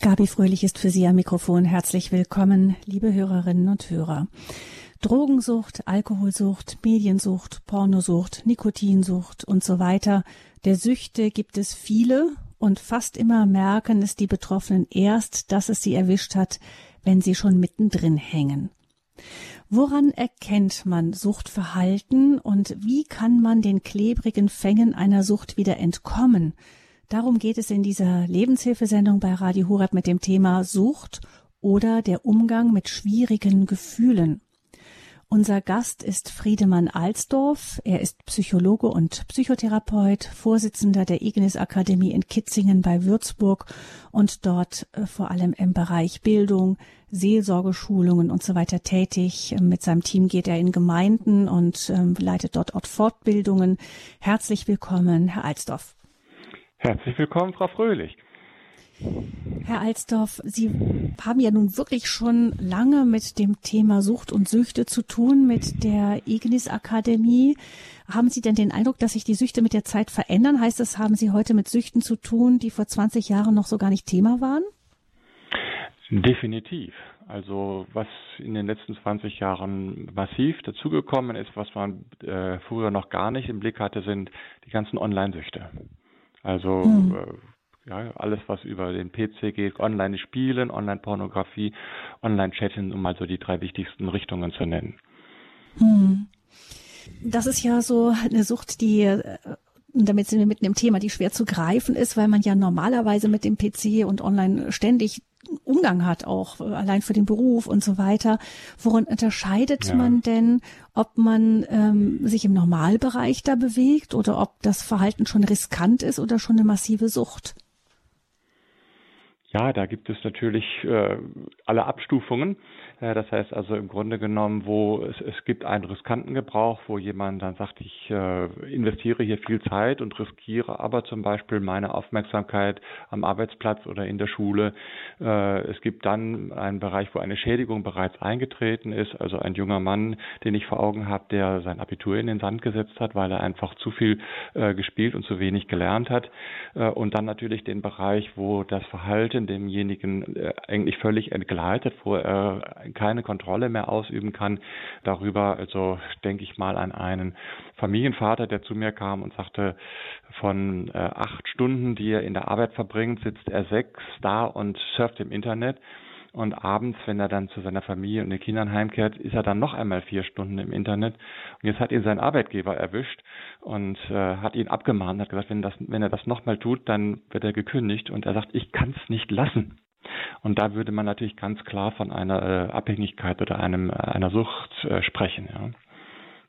Gabi Fröhlich ist für Sie am Mikrofon. Herzlich willkommen, liebe Hörerinnen und Hörer. Drogensucht, Alkoholsucht, Mediensucht, Pornosucht, Nikotinsucht und so weiter. Der Süchte gibt es viele und fast immer merken es die Betroffenen erst, dass es sie erwischt hat, wenn sie schon mittendrin hängen. Woran erkennt man Suchtverhalten und wie kann man den klebrigen Fängen einer Sucht wieder entkommen? Darum geht es in dieser Lebenshilfesendung bei Radio Horeb mit dem Thema Sucht oder der Umgang mit schwierigen Gefühlen. Unser Gast ist Friedemann Alsdorf. Er ist Psychologe und Psychotherapeut, Vorsitzender der Ignis Akademie in Kitzingen bei Würzburg und dort äh, vor allem im Bereich Bildung, Seelsorgeschulungen und so weiter tätig. Mit seinem Team geht er in Gemeinden und ähm, leitet dort Ort Fortbildungen. Herzlich willkommen, Herr Alsdorf. Herzlich willkommen, Frau Fröhlich. Herr Alsdorf, Sie haben ja nun wirklich schon lange mit dem Thema Sucht und Süchte zu tun, mit der Ignis Akademie. Haben Sie denn den Eindruck, dass sich die Süchte mit der Zeit verändern? Heißt das, haben Sie heute mit Süchten zu tun, die vor 20 Jahren noch so gar nicht Thema waren? Definitiv. Also was in den letzten 20 Jahren massiv dazugekommen ist, was man äh, früher noch gar nicht im Blick hatte, sind die ganzen Online-Süchte. Also hm. äh, ja, alles, was über den PC geht, Online-Spielen, Online-Pornografie, Online-Chatten, um mal so die drei wichtigsten Richtungen zu nennen. Hm. Das ist ja so eine Sucht, die äh, damit sind wir mitten im Thema, die schwer zu greifen ist, weil man ja normalerweise mit dem PC und online ständig Umgang hat, auch äh, allein für den Beruf und so weiter. Worin unterscheidet ja. man denn, ob man ähm, sich im Normalbereich da bewegt oder ob das Verhalten schon riskant ist oder schon eine massive Sucht? Ja, da gibt es natürlich äh, alle Abstufungen. Äh, das heißt also im Grunde genommen, wo es, es gibt einen riskanten Gebrauch, wo jemand dann sagt, ich äh, investiere hier viel Zeit und riskiere aber zum Beispiel meine Aufmerksamkeit am Arbeitsplatz oder in der Schule. Äh, es gibt dann einen Bereich, wo eine Schädigung bereits eingetreten ist, also ein junger Mann, den ich vor Augen habe, der sein Abitur in den Sand gesetzt hat, weil er einfach zu viel äh, gespielt und zu wenig gelernt hat. Äh, und dann natürlich den Bereich, wo das Verhalten Patienten demjenigen äh, eigentlich völlig entgleitet, wo er keine Kontrolle mehr ausüben kann darüber. Also denke ich mal an einen Familienvater, der zu mir kam und sagte, von äh, acht Stunden, die er in der Arbeit verbringt, sitzt er sechs da und surft im Internet. Und abends, wenn er dann zu seiner Familie und den Kindern heimkehrt, ist er dann noch einmal vier Stunden im Internet. Und jetzt hat ihn sein Arbeitgeber erwischt und äh, hat ihn abgemahnt, hat gesagt, wenn, das, wenn er das nochmal tut, dann wird er gekündigt. Und er sagt, ich kann es nicht lassen. Und da würde man natürlich ganz klar von einer äh, Abhängigkeit oder einem, äh, einer Sucht äh, sprechen. Ja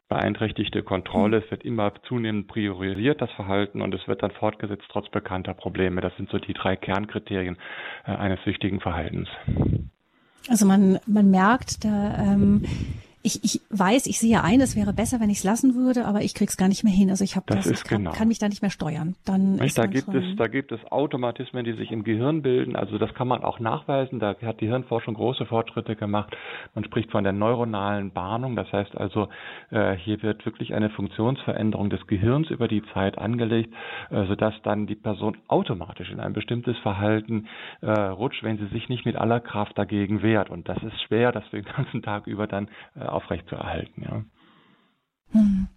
beeinträchtigte Kontrolle. Es wird immer zunehmend priorisiert, das Verhalten, und es wird dann fortgesetzt trotz bekannter Probleme. Das sind so die drei Kernkriterien äh, eines süchtigen Verhaltens. Also man, man merkt, da ähm, ich, ich weiß, ich sehe ein, es wäre besser, wenn ich es lassen würde, aber ich krieg's gar nicht mehr hin. Also ich habe das, das ich kann, genau. kann, mich da nicht mehr steuern. Dann nicht, da gibt es, da gibt es Automatismen, die sich im Gehirn bilden. Also das kann man auch nachweisen. Da hat die Hirnforschung große Fortschritte gemacht. Man spricht von der neuronalen Bahnung. Das heißt also, äh, hier wird wirklich eine Funktionsveränderung des Gehirns über die Zeit angelegt, äh, sodass dann die Person automatisch in ein bestimmtes Verhalten äh, rutscht, wenn sie sich nicht mit aller Kraft dagegen wehrt. Und das ist schwer, das den ganzen Tag über dann äh, aufrechtzuerhalten. Ja. Hm.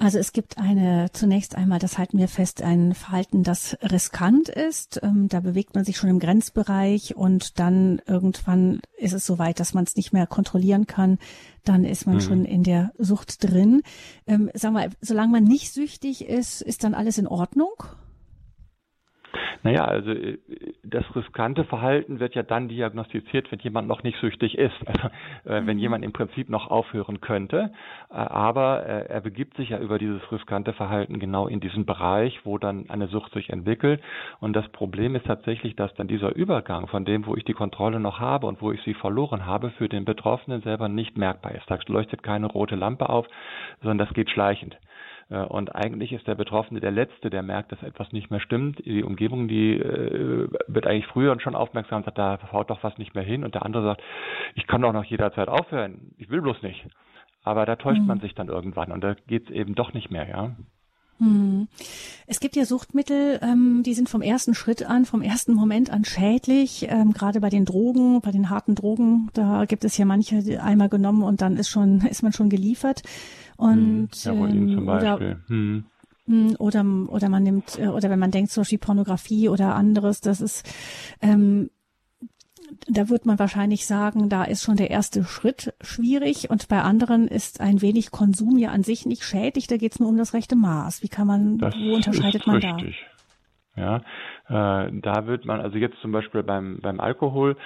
Also es gibt eine, zunächst einmal, das halten wir fest, ein Verhalten, das riskant ist. Ähm, da bewegt man sich schon im Grenzbereich und dann irgendwann ist es so weit, dass man es nicht mehr kontrollieren kann. Dann ist man mhm. schon in der Sucht drin. Ähm, sagen wir, solange man nicht süchtig ist, ist dann alles in Ordnung? Naja, also äh, das riskante Verhalten wird ja dann diagnostiziert, wenn jemand noch nicht süchtig ist. Also äh, wenn mhm. jemand im Prinzip noch aufhören könnte, äh, aber äh, er begibt sich ja über dieses riskante Verhalten genau in diesen Bereich, wo dann eine Sucht sich entwickelt. Und das Problem ist tatsächlich, dass dann dieser Übergang von dem, wo ich die Kontrolle noch habe und wo ich sie verloren habe, für den Betroffenen selber nicht merkbar ist. Da leuchtet keine rote Lampe auf, sondern das geht schleichend. Äh, und eigentlich ist der Betroffene der Letzte, der merkt, dass etwas nicht mehr stimmt. Die Umgebung, die äh, wird eigentlich früher schon aufmerksam, sagt, da haut doch was nicht mehr hin. Und der andere sagt, ich kann doch noch jederzeit aufhören, ich will bloß nicht. Aber da täuscht mhm. man sich dann irgendwann und da geht es eben doch nicht mehr, ja. Hm. Es gibt ja Suchtmittel, ähm, die sind vom ersten Schritt an, vom ersten Moment an schädlich. Ähm, gerade bei den Drogen, bei den harten Drogen, da gibt es ja manche die einmal genommen und dann ist schon ist man schon geliefert. Und hm, Heroin ähm, zum Beispiel. Oder, hm. hm. oder oder man nimmt äh, oder wenn man denkt zum Beispiel Pornografie oder anderes, das ist ähm, da wird man wahrscheinlich sagen, da ist schon der erste Schritt schwierig und bei anderen ist ein wenig Konsum ja an sich nicht schädlich, da geht es nur um das rechte Maß. Wie kann man, das wo unterscheidet man richtig. da? Ja, äh, da wird man, also jetzt zum Beispiel beim, beim Alkohol,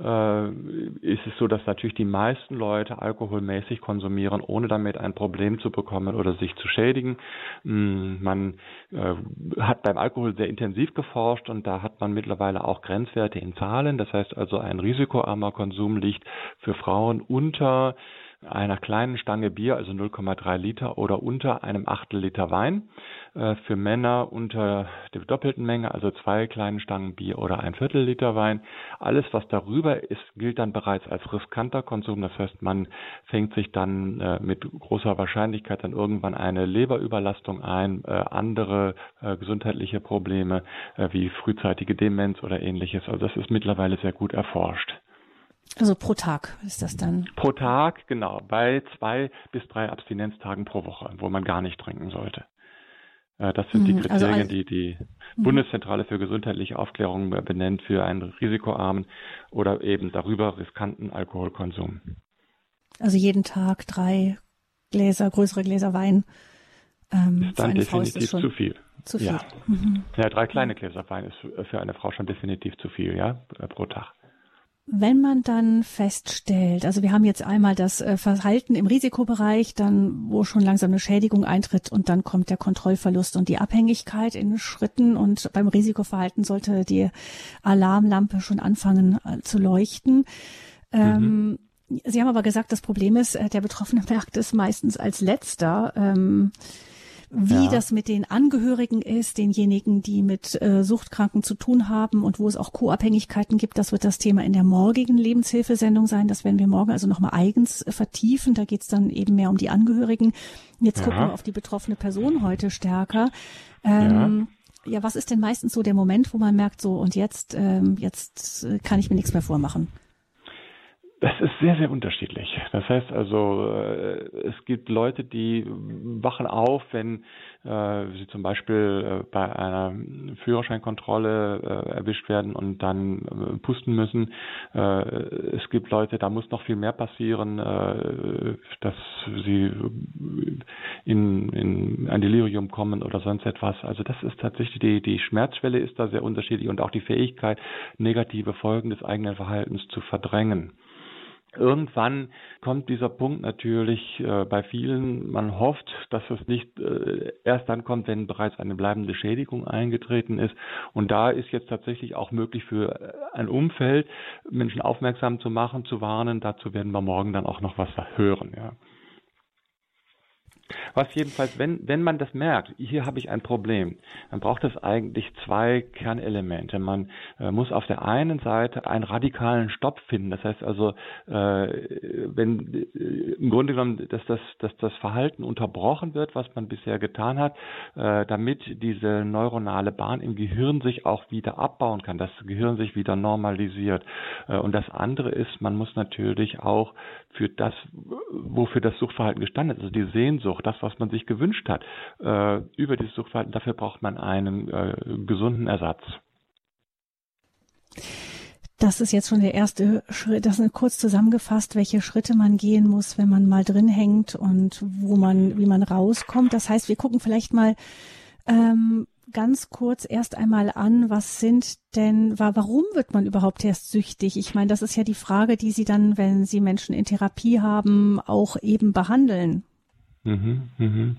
äh, ist es so, dass natürlich die meisten Leute alkoholmäßig konsumieren, ohne damit ein Problem zu bekommen oder sich zu schädigen. Mm, man äh, hat beim Alkohol sehr intensiv geforscht und da hat man mittlerweile auch Grenzwerte in Zahlen. Das heißt also, ein risikoarmer Konsum liegt für Frauen unter einer kleinen Stange Bier, also 0,3 Liter oder unter einem Achtel Liter Wein. Äh, für Männer unter der doppelten Menge, also zwei kleinen Stangen Bier oder ein Viertel Liter Wein. Alles, was darüber ist, gilt dann bereits als riskanter Konsum. Das heißt, man fängt sich dann äh, mit großer Wahrscheinlichkeit dann irgendwann eine Leberüberlastung ein, äh, andere gesundheitliche Probleme wie frühzeitige Demenz oder ähnliches. Also das ist mittlerweile sehr gut erforscht. Also pro Tag ist das dann? Pro Tag, genau, bei zwei bis drei Abstinenztagen pro Woche, wo man gar nicht trinken sollte. Äh, das sind die mhm, also Kriterien, also die die mhm. Bundeszentrale für gesundheitliche Aufklärung benennt für einen risikoarmen oder eben darüber riskanten Alkoholkonsum. Also jeden Tag drei Gläser, größere Gläser Wein. Ähm, ist dann definitiv ist zu viel. Zu viel. Ja. Mhm. ja, drei kleine Gläser Wein ist für eine Frau schon definitiv zu viel, ja, pro Tag. Wenn man dann feststellt, also wir haben jetzt einmal das äh, Verhalten im Risikobereich, dann wo schon langsam eine Schädigung eintritt und dann kommt der Kontrollverlust und die Abhängigkeit in Schritten und beim Risikoverhalten sollte die Alarmlampe schon anfangen äh, zu leuchten. Ähm, mhm. Sie haben aber gesagt, das Problem ist, äh, der Betroffene merkt es meistens als letzter. Wie ja. das mit den Angehörigen ist, denjenigen, die mit äh, Suchtkranken zu tun haben und wo es auch Co-Abhängigkeiten gibt. Das wird das Thema in der morgigen Lebenshilfesendung sein. Das werden wir morgen also nochmal eigens vertiefen. Da geht es dann eben mehr um die Angehörigen. Jetzt ja. gucken wir auf die betroffene Person heute stärker. Ähm, ja. ja, was ist denn meistens so der Moment, wo man merkt, so und jetzt, ähm, jetzt äh, kann ich mir nichts mehr vormachen? Das ist sehr, sehr unterschiedlich. Das heißt also, äh, es gibt Leute, die wachen auf, wenn äh, sie zum Beispiel äh, bei einer Führerscheinkontrolle erwischt werden und dann pusten müssen. es gibt Leute, da muss noch viel mehr passieren, dass sie in, in ein Delirium kommen oder sonst etwas. Also das ist tatsächlich die, die Schmerzschwelle ist da sehr unterschiedlich und auch die Fähigkeit, negative Folgen des eigenen Verhaltens zu verdrängen. Irgendwann kommt dieser Punkt natürlich äh, bei vielen. Man hofft, dass es nicht äh, erst dann kommt, wenn bereits eine bleibende Schädigung eingetreten ist. Und da ist jetzt tatsächlich auch möglich für äh, ein Umfeld, Menschen aufmerksam zu machen, zu warnen. Dazu werden wir morgen dann auch noch was hören. Ja. Was jedenfalls, wenn, wenn man das merkt, hier habe ich ein Problem, dann braucht es eigentlich zwei Kernelemente. Man äh, muss auf der einen Seite einen radikalen Stopp finden. Das heißt also, äh, wenn äh, im Grunde genommen, dass das, dass das Verhalten unterbrochen wird, was man bisher getan hat, äh, damit diese neuronale Bahn im Gehirn sich auch wieder abbauen kann, das Gehirn sich wieder normalisiert. Äh, und das andere ist, man muss natürlich auch für das, wofür das Suchtverhalten gestanden ist, also die Sehnsucht, das, was man sich gewünscht hat, äh, über dieses Suchtverhalten, dafür braucht man einen äh, gesunden Ersatz. Das ist jetzt schon der erste Schritt, das ist kurz zusammengefasst, welche Schritte man gehen muss, wenn man mal drin hängt und wo man, wie man rauskommt. Das heißt, wir gucken vielleicht mal, ähm, ganz kurz erst einmal an, was sind denn, warum wird man überhaupt erst süchtig? Ich meine, das ist ja die Frage, die Sie dann, wenn Sie Menschen in Therapie haben, auch eben behandeln. Mhm, mhm.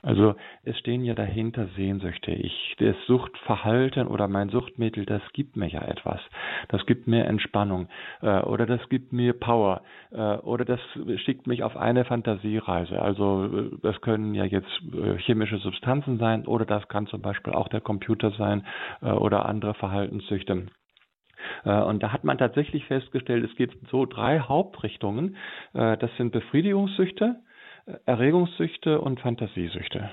Also es stehen ja dahinter Sehnsüchte. Ich, das Suchtverhalten oder mein Suchtmittel, das gibt mir ja etwas. Das gibt mir Entspannung äh, oder das gibt mir Power äh, oder das schickt mich auf eine Fantasiereise. Also äh, das können ja jetzt äh, chemische Substanzen sein oder das kann zum Beispiel auch der Computer sein äh, oder andere Verhaltenssüchte. Äh, und da hat man tatsächlich festgestellt, es gibt so drei Hauptrichtungen. Das sind Befriedigungssüchte, Erregungssüchte und Fantasiesüchte.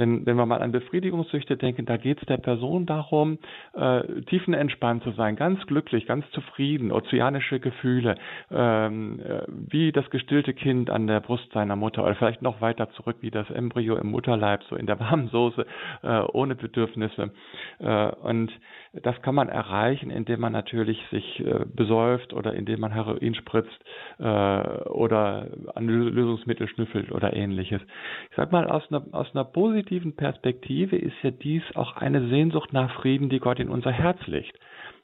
Wenn, wenn wir mal an Befriedigungssüchte denken, da geht es der Person darum, äh, tiefenentspannt zu sein, ganz glücklich, ganz zufrieden, ozeanische Gefühle, ähm, äh, wie das gestillte Kind an der Brust seiner Mutter oder vielleicht noch weiter zurück wie das Embryo im Mutterleib, so in der warmen Soße, äh, ohne Bedürfnisse. Äh, und das kann man erreichen, indem man natürlich sich äh, besäuft oder indem man Heroin spritzt äh, oder an Lösungsmittel schnüffelt oder ähnliches. Ich sag mal, aus einer, aus einer positiven positiven Perspektive ist ja dies auch eine Sehnsucht nach Frieden, die Gott in unser Herz legt.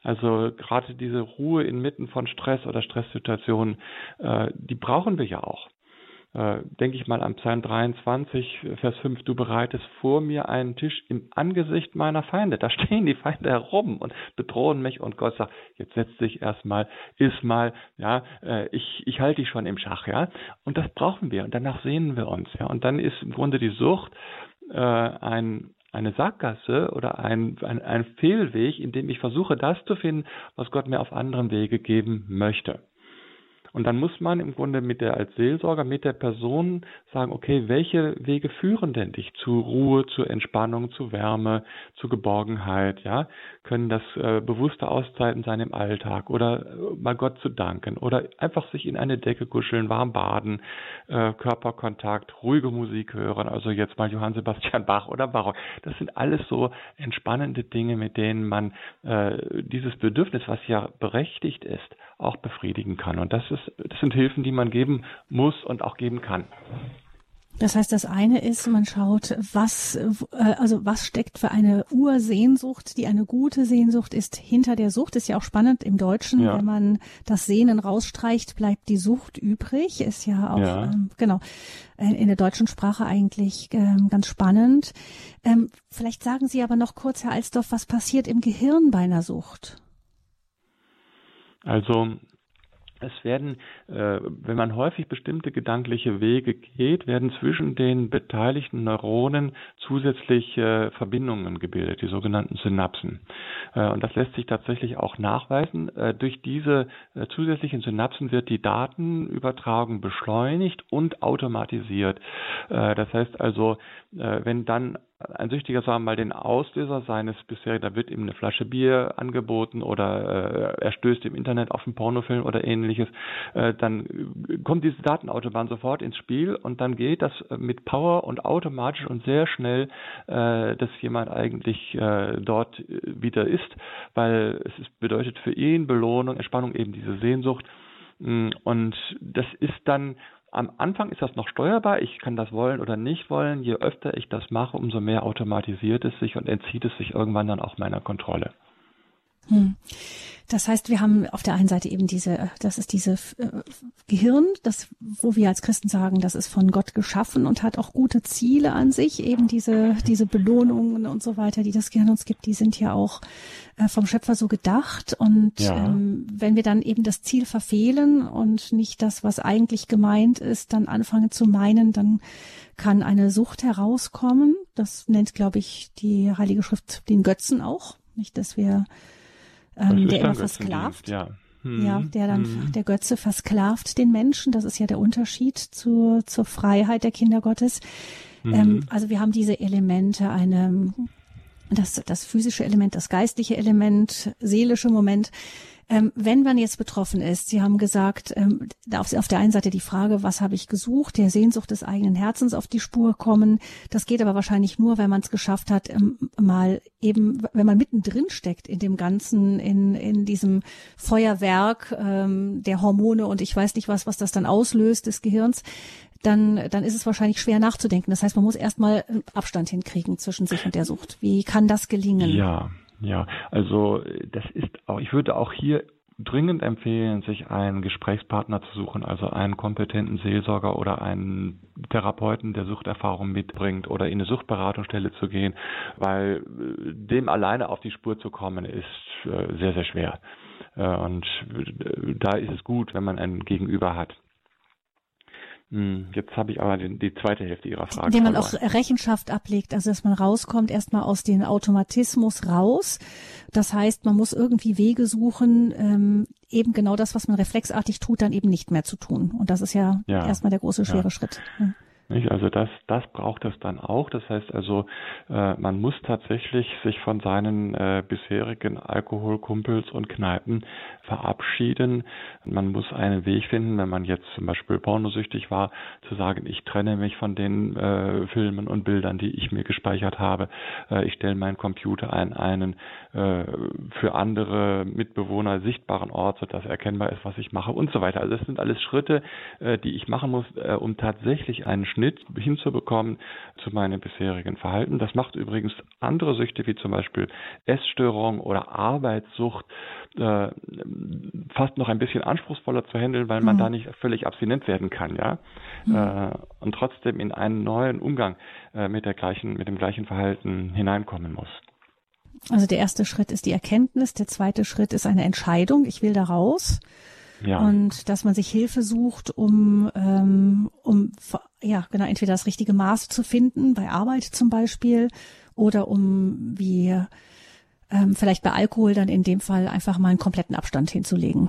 Also gerade diese Ruhe inmitten von Stress oder Stresssituationen, äh, die brauchen wir ja auch äh, denke ich mal an Psalm 23, Vers 5, du bereitest vor mir einen Tisch im Angesicht meiner Feinde. Da stehen die Feinde herum und bedrohen mich und Gott sagt, jetzt setz dich erstmal, iss mal, ja, äh, ich, ich halte dich schon im Schach, ja. Und das brauchen wir und danach sehnen wir uns, ja. Und dann ist im Grunde die Sucht äh, ein, eine Sackgasse oder ein, ein, ein Fehlweg, in dem ich versuche, das zu finden, was Gott mir auf anderem Wege geben möchte. Und dann muss man im Grunde mit der als Seelsorger mit der Person sagen, okay, welche Wege führen denn dich zu Ruhe, zu Entspannung, zu Wärme, zu Geborgenheit, ja? Können das äh, bewusste Auszeiten sein im Alltag oder äh, mal Gott zu danken oder einfach sich in eine Decke kuscheln, warm baden, äh, Körperkontakt, ruhige Musik hören, also jetzt mal Johann Sebastian Bach oder Barock. Das sind alles so entspannende Dinge, mit denen man äh, dieses Bedürfnis, was ja berechtigt ist, auch befriedigen kann. Und das ist das sind Hilfen, die man geben muss und auch geben kann. Das heißt, das eine ist, man schaut, was, äh, also was steckt für eine Ursehnsucht, die eine gute Sehnsucht ist hinter der Sucht. Ist ja auch spannend im Deutschen, ja. wenn man das Sehnen rausstreicht, bleibt die Sucht übrig. Ist ja auch, ja. Ähm, genau, äh, in der deutschen Sprache eigentlich ähm, ganz spannend. Ähm, vielleicht sagen Sie aber noch kurz, Herr Alsdorf, was passiert im Gehirn bei einer Sucht? Also es werden, äh, wenn man häufig bestimmte gedankliche Wege geht, werden zwischen den beteiligten Neuronen zusätzliche Verbindungen gebildet, die sogenannten Synapsen. Äh, und das lässt sich tatsächlich auch nachweisen. Äh, durch diese zusätzlichen Synapsen wird die Datenübertragung beschleunigt und automatisiert. Das heißt also, wenn dann ein Süchtiger, sagen wir mal, den Auslöser seines bisherigen, da wird ihm eine Flasche Bier angeboten oder äh, er stößt im Internet auf einen Pornofilm oder ähnliches, äh, dann kommt diese Datenautobahn sofort ins Spiel und dann geht das mit Power und automatisch und sehr schnell, äh, dass jemand eigentlich äh, dort wieder ist, weil es ist, bedeutet für ihn Belohnung, Entspannung, eben diese Sehnsucht. Mm, und das ist dann am Anfang ist das noch steuerbar. Ich kann das wollen oder nicht wollen. Je öfter ich das mache, umso mehr automatisiert es sich und entzieht es sich irgendwann dann auch meiner Kontrolle. Hm. Das heißt, wir haben auf der einen Seite eben diese, das ist diese äh, Gehirn, das, wo wir als Christen sagen, das ist von Gott geschaffen und hat auch gute Ziele an sich, eben diese, diese Belohnungen und so weiter, die das Gehirn uns gibt, die sind ja auch äh, vom Schöpfer so gedacht. Und ja. ähm, wenn wir dann eben das Ziel verfehlen und nicht das, was eigentlich gemeint ist, dann anfangen zu meinen, dann kann eine Sucht herauskommen. Das nennt, glaube ich, die Heilige Schrift den Götzen auch. Nicht, dass wir ähm, der immer versklavt. Ja. Hm. ja, der dann, hm. der Götze versklavt den Menschen. Das ist ja der Unterschied zur, zur Freiheit der Kinder Gottes. Hm. Ähm, also wir haben diese Elemente, eine, das, das physische Element, das geistliche Element, seelische Moment, ähm, wenn man jetzt betroffen ist, Sie haben gesagt, ähm, auf, auf der einen Seite die Frage, was habe ich gesucht, der Sehnsucht des eigenen Herzens auf die Spur kommen. Das geht aber wahrscheinlich nur, wenn man es geschafft hat, ähm, mal eben, wenn man mittendrin steckt in dem Ganzen, in, in diesem Feuerwerk ähm, der Hormone und ich weiß nicht was, was das dann auslöst des Gehirns, dann, dann ist es wahrscheinlich schwer nachzudenken. Das heißt, man muss erstmal Abstand hinkriegen zwischen sich und der Sucht. Wie kann das gelingen? Ja, ja, also das ist auch, ich würde auch hier dringend empfehlen, sich einen Gesprächspartner zu suchen, also einen kompetenten Seelsorger oder einen Therapeuten, der Suchterfahrung mitbringt oder in eine Suchtberatungsstelle zu gehen, weil äh, dem alleine auf die Spur zu kommen ist äh, sehr, sehr schwer. Äh, und da ist es gut, wenn man einen Gegenüber hat. Hm, jetzt habe ich aber die, die, zweite Hälfte Ihrer Frage. Indem man auch Rechenschaft ablegt, also dass man rauskommt, erstmal aus dem Automatismus raus. Das heißt, man muss irgendwie Wege suchen, ähm, eben genau das, was man reflexartig tut, dann eben nicht mehr zu tun. Und das ist ja, ja. erstmal der große, schwere ja. Schritt. Ja. Nicht? Also das, das braucht es dann auch. Das heißt also, äh, man muss tatsächlich sich von seinen äh, bisherigen Alkoholkumpels und Kneipen verabschieden. Man muss einen Weg finden, wenn man jetzt zum Beispiel pornosüchtig war, zu sagen, ich trenne mich von den äh, Filmen und Bildern, die ich mir gespeichert habe. Äh, ich stelle meinen Computer an einen äh, für andere Mitbewohner sichtbaren Ort, sodass erkennbar ist, was ich mache und so weiter. Also das sind alles Schritte, äh, die ich machen muss, um tatsächlich einen Schnitt hinzubekommen zu meinem bisherigen Verhalten. Das macht übrigens andere Süchte wie zum Beispiel Essstörung oder Arbeitssucht äh, fast noch ein bisschen anspruchsvoller zu handeln, weil man mhm. da nicht völlig abstinent werden kann, ja, mhm. äh, und trotzdem in einen neuen Umgang äh, mit der gleichen, mit dem gleichen Verhalten hineinkommen muss. Also der erste Schritt ist die Erkenntnis, der zweite Schritt ist eine Entscheidung, ich will da raus. Ja. Und dass man sich Hilfe sucht, um, ähm, um ja, genau, entweder das richtige Maß zu finden, bei Arbeit zum Beispiel, oder um wie ähm, vielleicht bei Alkohol dann in dem Fall einfach mal einen kompletten Abstand hinzulegen.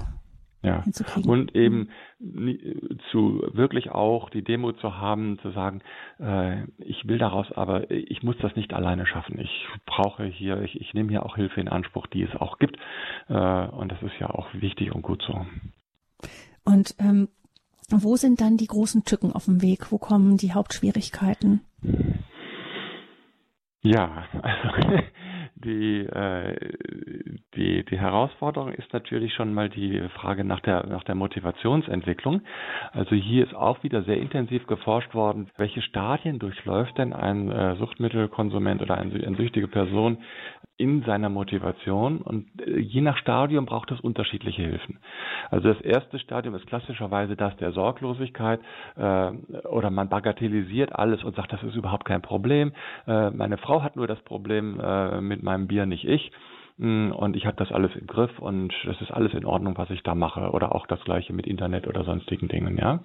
Ja, und eben zu wirklich auch die Demo zu haben, zu sagen, äh, ich will daraus, aber ich muss das nicht alleine schaffen. Ich brauche hier, ich, ich nehme hier auch Hilfe in Anspruch, die es auch gibt. Äh, und das ist ja auch wichtig und gut so. Und ähm, wo sind dann die großen Tücken auf dem Weg? Wo kommen die Hauptschwierigkeiten? Ja, also die, äh, die, die Herausforderung ist natürlich schon mal die Frage nach der, nach der Motivationsentwicklung. Also hier ist auch wieder sehr intensiv geforscht worden, welche Stadien durchläuft denn ein äh, Suchtmittelkonsument oder eine, eine süchtige Person in seiner Motivation und äh, je nach Stadium braucht es unterschiedliche Hilfen. Also das erste Stadium ist klassischerweise das der Sorglosigkeit äh, oder man bagatellisiert alles und sagt, das ist überhaupt kein Problem. Äh, meine Frau hat nur das Problem äh, mit meinem Bier, nicht ich mm, und ich habe das alles im Griff und das ist alles in Ordnung, was ich da mache oder auch das gleiche mit Internet oder sonstigen Dingen, ja.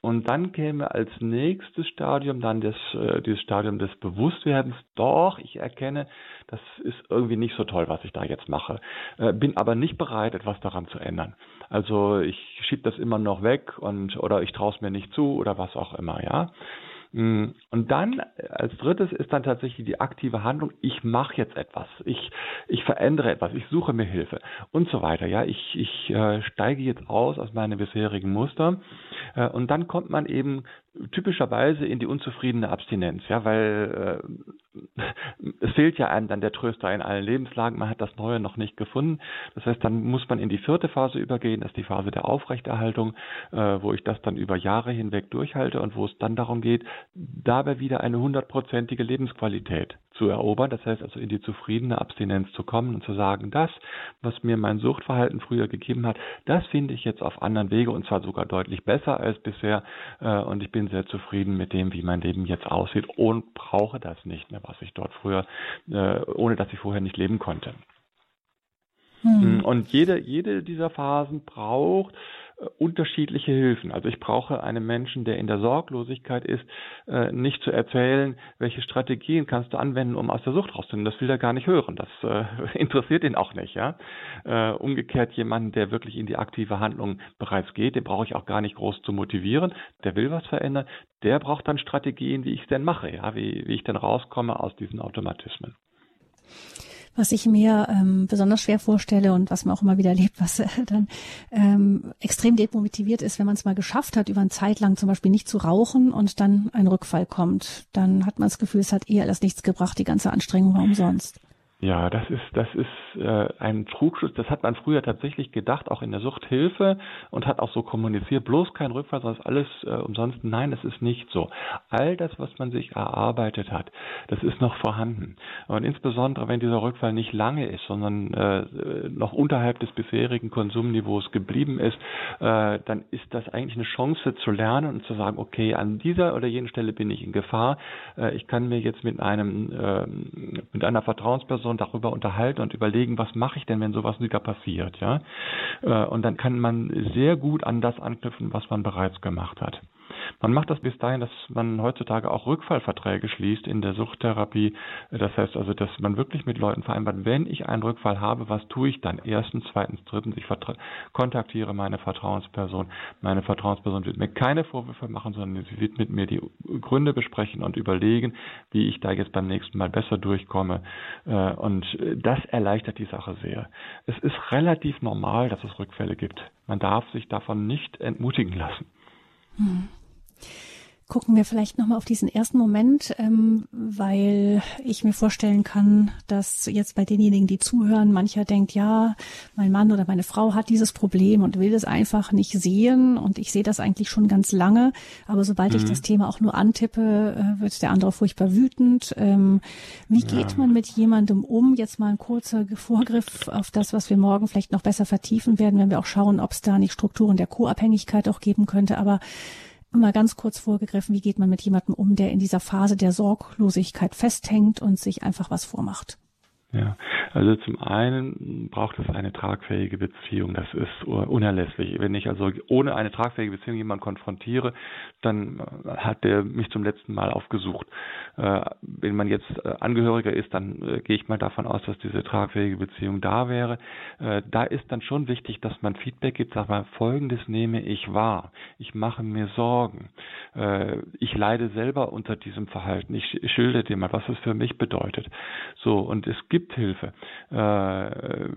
Und dann käme als nächstes Stadium dann das, äh, dieses Stadium des Bewusstwerdens. Doch, ich erkenne, das ist irgendwie nicht so toll, was ich da jetzt mache. Äh, bin aber nicht bereit, etwas daran zu ändern. Also ich schiebe das immer noch weg und oder ich traue es mir nicht zu oder was auch immer, ja. Mm, und dann als drittes ist dann tatsächlich die aktive Handlung. Ich mache jetzt etwas. Ich, ich verändere etwas. Ich suche mir Hilfe und so weiter. Ja, ich, ich äh, steige jetzt aus aus meinen bisherigen Muster. Äh, und dann kommt man eben typischerweise in die unzufriedene Abstinenz, ja, weil äh, es fehlt ja einem dann der Tröster in allen Lebenslagen, man hat das Neue noch nicht gefunden. Das heißt, dann muss man in die vierte Phase übergehen, das ist die Phase der Aufrechterhaltung, äh, wo ich das dann über Jahre hinweg durchhalte und wo es dann darum geht, dabei wieder eine hundertprozentige Lebensqualität zu erobern, das heißt also in die zufriedene Abstinenz zu kommen und zu sagen, das, was mir mein Suchtverhalten früher gegeben hat, das finde ich jetzt auf anderen Wege und zwar sogar deutlich besser als bisher äh, und ich bin sehr zufrieden mit dem, wie mein Leben jetzt aussieht und brauche das nicht mehr, was ich dort früher, äh, ohne dass ich vorher nicht leben konnte. Hm. Und jede, jede dieser Phasen braucht unterschiedliche Hilfen. Also ich brauche einen Menschen, der in der Sorglosigkeit ist, äh, nicht zu erzählen, welche Strategien kannst du anwenden, um aus der Sucht rauszukommen. Das will er gar nicht hören. Das äh, interessiert ihn auch nicht. Ja? umgekehrt jemanden, der wirklich in die aktive Handlung bereits geht, den brauche ich auch gar nicht groß zu motivieren. Der will was verändern. Der braucht dann Strategien, wie ich es denn mache, ja, wie, wie ich denn rauskomme aus diesen Automatismen. Was ich mir ähm, besonders schwer vorstelle und was man auch immer wieder erlebt, was äh, dann ähm, extrem demotiviert ist, wenn man es mal geschafft hat, über eine Zeit lang zum Beispiel nicht zu rauchen und dann ein Rückfall kommt, dann hat man das Gefühl, es hat eh alles nichts gebracht, die ganze Anstrengung war umsonst. Ja, das ist, das ist äh, ein Trugschluss. Das hat man früher tatsächlich gedacht, auch in der Suchthilfe und hat auch so kommuniziert, bloß kein Rückfall, sondern alles äh, umsonst. Nein, das ist nicht so. All das, was man sich erarbeitet hat, das ist noch vorhanden. Und insbesondere, wenn dieser Rückfall nicht lange ist, sondern äh, noch unterhalb des bisherigen Konsumniveaus geblieben ist, äh, dann ist das eigentlich eine Chance zu lernen und zu sagen, okay, an dieser oder jenen Stelle bin ich in Gefahr. Äh, ich kann mir jetzt mit einem, äh, mit einer Vertrauensperson Person darüber unterhalten und überlegen, was mache ich denn, wenn sowas wieder passiert, ja? Äh, und dann kann man sehr gut an das anknüpfen, was man bereits gemacht hat. Man macht das bis dahin, dass man heutzutage auch Rückfallverträge schließt in der Suchttherapie. Das heißt also, dass man wirklich mit Leuten vereinbart, wenn ich einen Rückfall habe, was tue ich dann? Erstens, zweitens, drittens, ich kontaktiere meine Vertrauensperson. Meine Vertrauensperson wird mir keine Vorwürfe machen, sondern sie wird mit mir die Gründe besprechen und überlegen, wie ich da jetzt beim nächsten Mal besser durchkomme. Äh, und das erleichtert die Sache sehr. Es ist relativ normal, dass es Rückfälle gibt. Man darf sich davon nicht entmutigen lassen. Hm. Gucken wir vielleicht nochmal auf diesen ersten Moment, ähm, weil ich mir vorstellen kann, dass jetzt bei denjenigen, die zuhören, mancher denkt, ja, mein Mann oder meine Frau hat dieses Problem und will es einfach nicht sehen und ich sehe das eigentlich schon ganz lange, aber sobald mhm. ich das Thema auch nur antippe, äh, wird der andere furchtbar wütend. Ähm, wie ja. geht man mit jemandem um? Jetzt mal ein kurzer Vorgriff auf das, was wir morgen vielleicht noch besser vertiefen werden, wenn wir auch schauen, ob es da nicht Strukturen der Co-Abhängigkeit auch geben könnte, aber mal ganz kurz vorgegriffen, wie geht man mit jemandem um, der in dieser Phase der Sorglosigkeit festhängt und sich einfach was vormacht? Ja, also zum einen braucht es eine tragfähige Beziehung. Das ist unerlässlich. Wenn ich also ohne eine tragfähige Beziehung jemanden konfrontiere, dann hat der mich zum letzten Mal aufgesucht. Äh, wenn man jetzt äh, Angehöriger ist, dann äh, gehe ich mal davon aus, dass diese tragfähige Beziehung da wäre. Da ist dann schon wichtig, dass man Feedback gibt. Sag mal, Folgendes nehme ich wahr. Ich mache mir Sorgen. Ich leide selber unter diesem Verhalten. Ich schilde dir mal, was es für mich bedeutet. So, und es gibt Hilfe. Äh,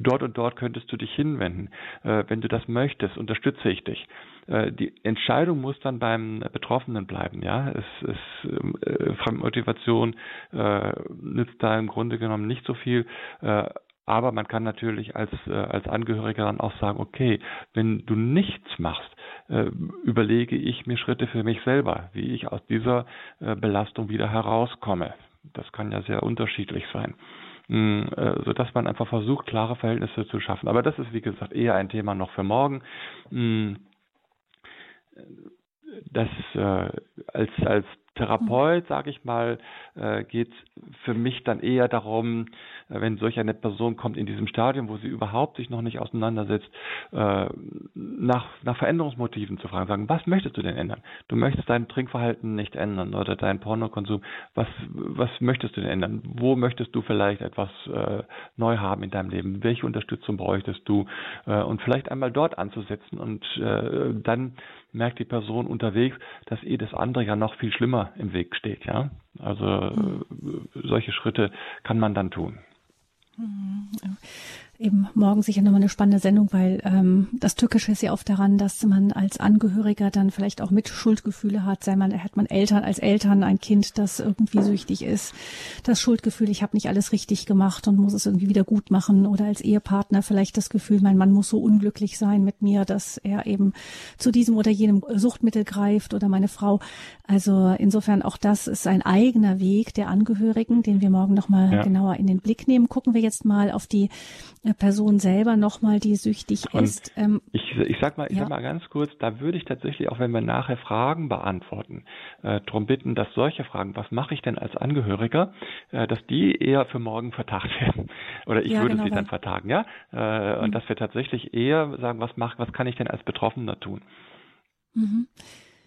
dort und dort könntest du dich hinwenden. Äh, wenn du das möchtest, unterstütze ich dich. Äh, die Entscheidung muss dann beim Betroffenen bleiben. Ja, es ist äh, Fremdmotivation nützt da im Grunde genommen nicht so viel. Aber man kann natürlich als, als Angehöriger dann auch sagen, okay, wenn du nichts machst, überlege ich mir Schritte für mich selber, wie ich aus dieser Belastung wieder herauskomme. Das kann ja sehr unterschiedlich sein sodass man einfach versucht, klare Verhältnisse zu schaffen. Aber das ist, wie gesagt, eher ein Thema noch für morgen. Mm, das äh, als, als Therapeut, sage ich mal, äh, geht es für mich dann eher darum, äh, wenn solch eine Person kommt in diesem Stadium, wo sie überhaupt sich noch nicht auseinandersetzt, äh, nach, nach Veränderungsmotiven zu fragen, sagen, was möchtest du denn ändern? Du möchtest dein Trinkverhalten nicht ändern oder deinen Pornokonsum. Was, was möchtest du denn ändern? Wo möchtest du vielleicht etwas äh, neu haben in deinem Leben? Welche Unterstützung bräuchtest du? Äh, und vielleicht einmal dort anzusetzen und äh, dann merkt die Person unterwegs, dass ihr das andere ja noch viel schlimmer im Weg steht. Ja, also mhm. solche Schritte kann man dann tun. Eben morgen sicher nochmal eine spannende Sendung, weil ähm, das Türkische ist ja oft daran, dass man als Angehöriger dann vielleicht auch mit Schuldgefühle hat. Sei man, hat man Eltern als Eltern ein Kind, das irgendwie süchtig ist. Das Schuldgefühl, ich habe nicht alles richtig gemacht und muss es irgendwie wieder gut machen. Oder als Ehepartner vielleicht das Gefühl, mein Mann muss so unglücklich sein mit mir, dass er eben zu diesem oder jenem Suchtmittel greift oder meine Frau. Also insofern auch das ist ein eigener Weg der Angehörigen, den wir morgen nochmal ja. genauer in den Blick nehmen. Gucken wir jetzt mal auf die Person selber nochmal, die süchtig Und ist. Ähm, ich, ich sag mal, ich ja. sag mal ganz kurz, da würde ich tatsächlich, auch wenn wir nachher Fragen beantworten, äh, darum bitten, dass solche Fragen, was mache ich denn als Angehöriger, äh, dass die eher für morgen vertagt werden. Oder ich ja, würde genau, sie dann vertagen, ja. Äh, mhm. Und dass wir tatsächlich eher sagen, was mach, was kann ich denn als Betroffener tun? Mhm.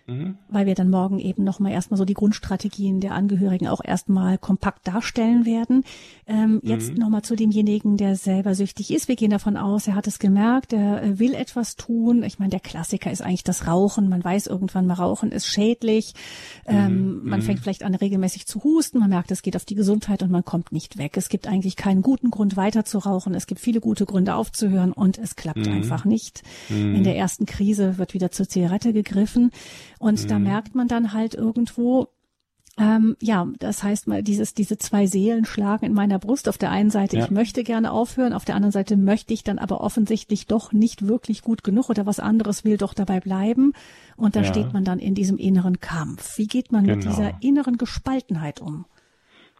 Mhm. Weil wir dann morgen eben nochmal erstmal so die Grundstrategien der Angehörigen auch erstmal kompakt darstellen werden. Ähm, jetzt mhm. nochmal zu demjenigen, der selber süchtig ist. Wir gehen davon aus, er hat es gemerkt, er äh, will etwas tun. Ich meine, der Klassiker ist eigentlich das Rauchen. Man weiß irgendwann mal, Rauchen ist schädlich. Ähm, mhm. Man fängt vielleicht an, regelmäßig zu husten. Man merkt, es geht auf die Gesundheit und man kommt nicht weg. Es gibt eigentlich keinen guten Grund, weiter zu rauchen. Es gibt viele gute Gründe, aufzuhören und es klappt mhm. einfach nicht. In mhm. der ersten Krise wird wieder zur Zigarette gegriffen. Und mhm. da merkt man dann halt irgendwo, ähm, ja, das heißt mal, dieses, diese zwei Seelen schlagen in meiner Brust. Auf der einen Seite, ja. ich möchte gerne aufhören, auf der anderen Seite möchte ich dann aber offensichtlich doch nicht wirklich gut genug oder was anderes will doch dabei bleiben. Und da ja. steht man dann in diesem inneren Kampf. Wie geht man genau. mit dieser inneren Gespaltenheit um?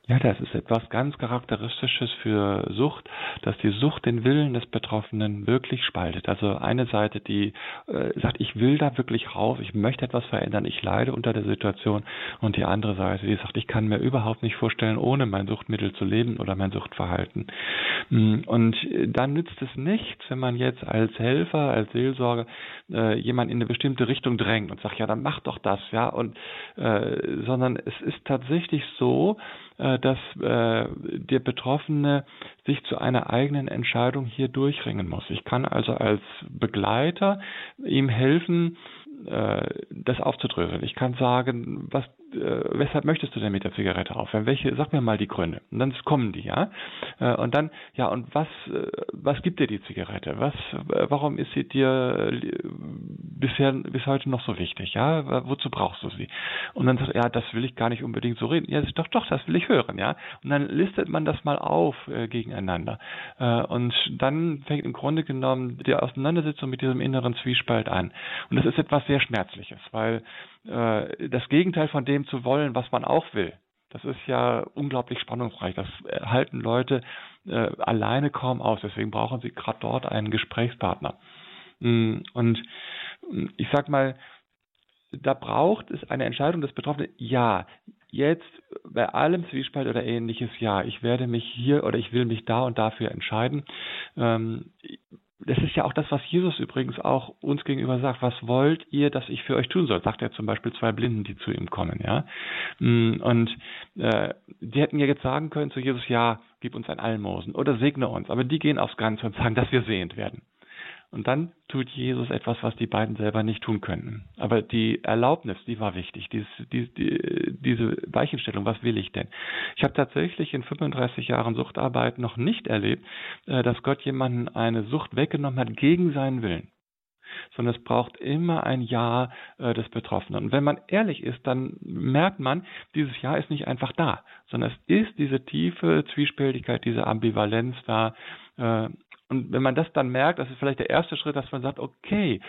Ja, das ist etwas ganz Charakteristisches für Sucht, dass die Sucht den Willen des Betroffenen wirklich spaltet. Also eine Seite, die äh, sagt, ich will da wirklich raus, ich möchte etwas verändern, ich leide unter der Situation und die andere Seite, die sagt, ich kann mir überhaupt nicht vorstellen, ohne mein Suchtmittel zu leben oder mein Suchtverhalten. Mm, und dann nützt es nichts, wenn man jetzt als Helfer, als Seelsorger äh, jemand in eine bestimmte Richtung drängt und sagt, ja, dann mach doch das, ja, und äh, sondern es ist tatsächlich so, äh, dass äh, der Betroffene sich zu einer eigenen Entscheidung hier durchringen muss. Ich kann also als Begleiter ihm helfen, äh, das aufzudröseln. Ich kann sagen, was äh, weshalb möchtest du denn mit der Zigarette aufhören? Welche, sag mir mal die Gründe. Und dann kommen die, ja. Äh, und dann, ja, und was, äh, was gibt dir die Zigarette? Was, warum ist sie dir bisher, bis heute noch so wichtig? Ja, wozu brauchst du sie? Und dann sagt, ja, das will ich gar nicht unbedingt so reden. Ja, doch, doch, das will ich hören, ja. Und dann listet man das mal auf äh, gegeneinander. Äh, und dann fängt im Grunde genommen die Auseinandersetzung mit diesem inneren Zwiespalt an. Und das ist etwas sehr Schmerzliches, weil äh, das Gegenteil von dem zu wollen, was man auch will. Das ist ja unglaublich spannungsreich. Das halten Leute äh, alleine kaum aus. Deswegen brauchen sie gerade dort einen Gesprächspartner. Mm, und mm, ich sag mal, da braucht es eine Entscheidung des Betroffenen. Ja, jetzt bei allem Zwiespalt oder ähnliches, ja, ich werde mich hier oder ich will mich da und dafür entscheiden. Ähm, das ist ja auch das, was Jesus übrigens auch uns gegenüber sagt. Was wollt ihr, dass ich für euch tun soll? Sagt er zum Beispiel zwei Blinden, die zu ihm kommen, ja. Mm, und äh, die hätten ja jetzt sagen können zu Jesus, ja, gib uns ein Almosen oder segne uns. Aber die gehen aufs Ganze und sagen, dass wir sehend werden. Und dann tut Jesus etwas, was die beiden selber nicht tun könnten. Aber die Erlaubnis, die war wichtig. Dies, die, die, diese Weichenstellung, was will ich denn? Ich habe tatsächlich in 35 Jahren Suchtarbeit noch nicht erlebt, äh, dass Gott jemanden eine Sucht weggenommen hat gegen seinen Willen sondern es braucht immer ein Ja äh, des Betroffenen. Und wenn man ehrlich ist, dann merkt man, dieses Ja ist nicht einfach da, sondern es ist diese tiefe Zwiespältigkeit, diese Ambivalenz da. Äh, und wenn man das dann merkt, das ist vielleicht der erste Schritt, dass man sagt, okay,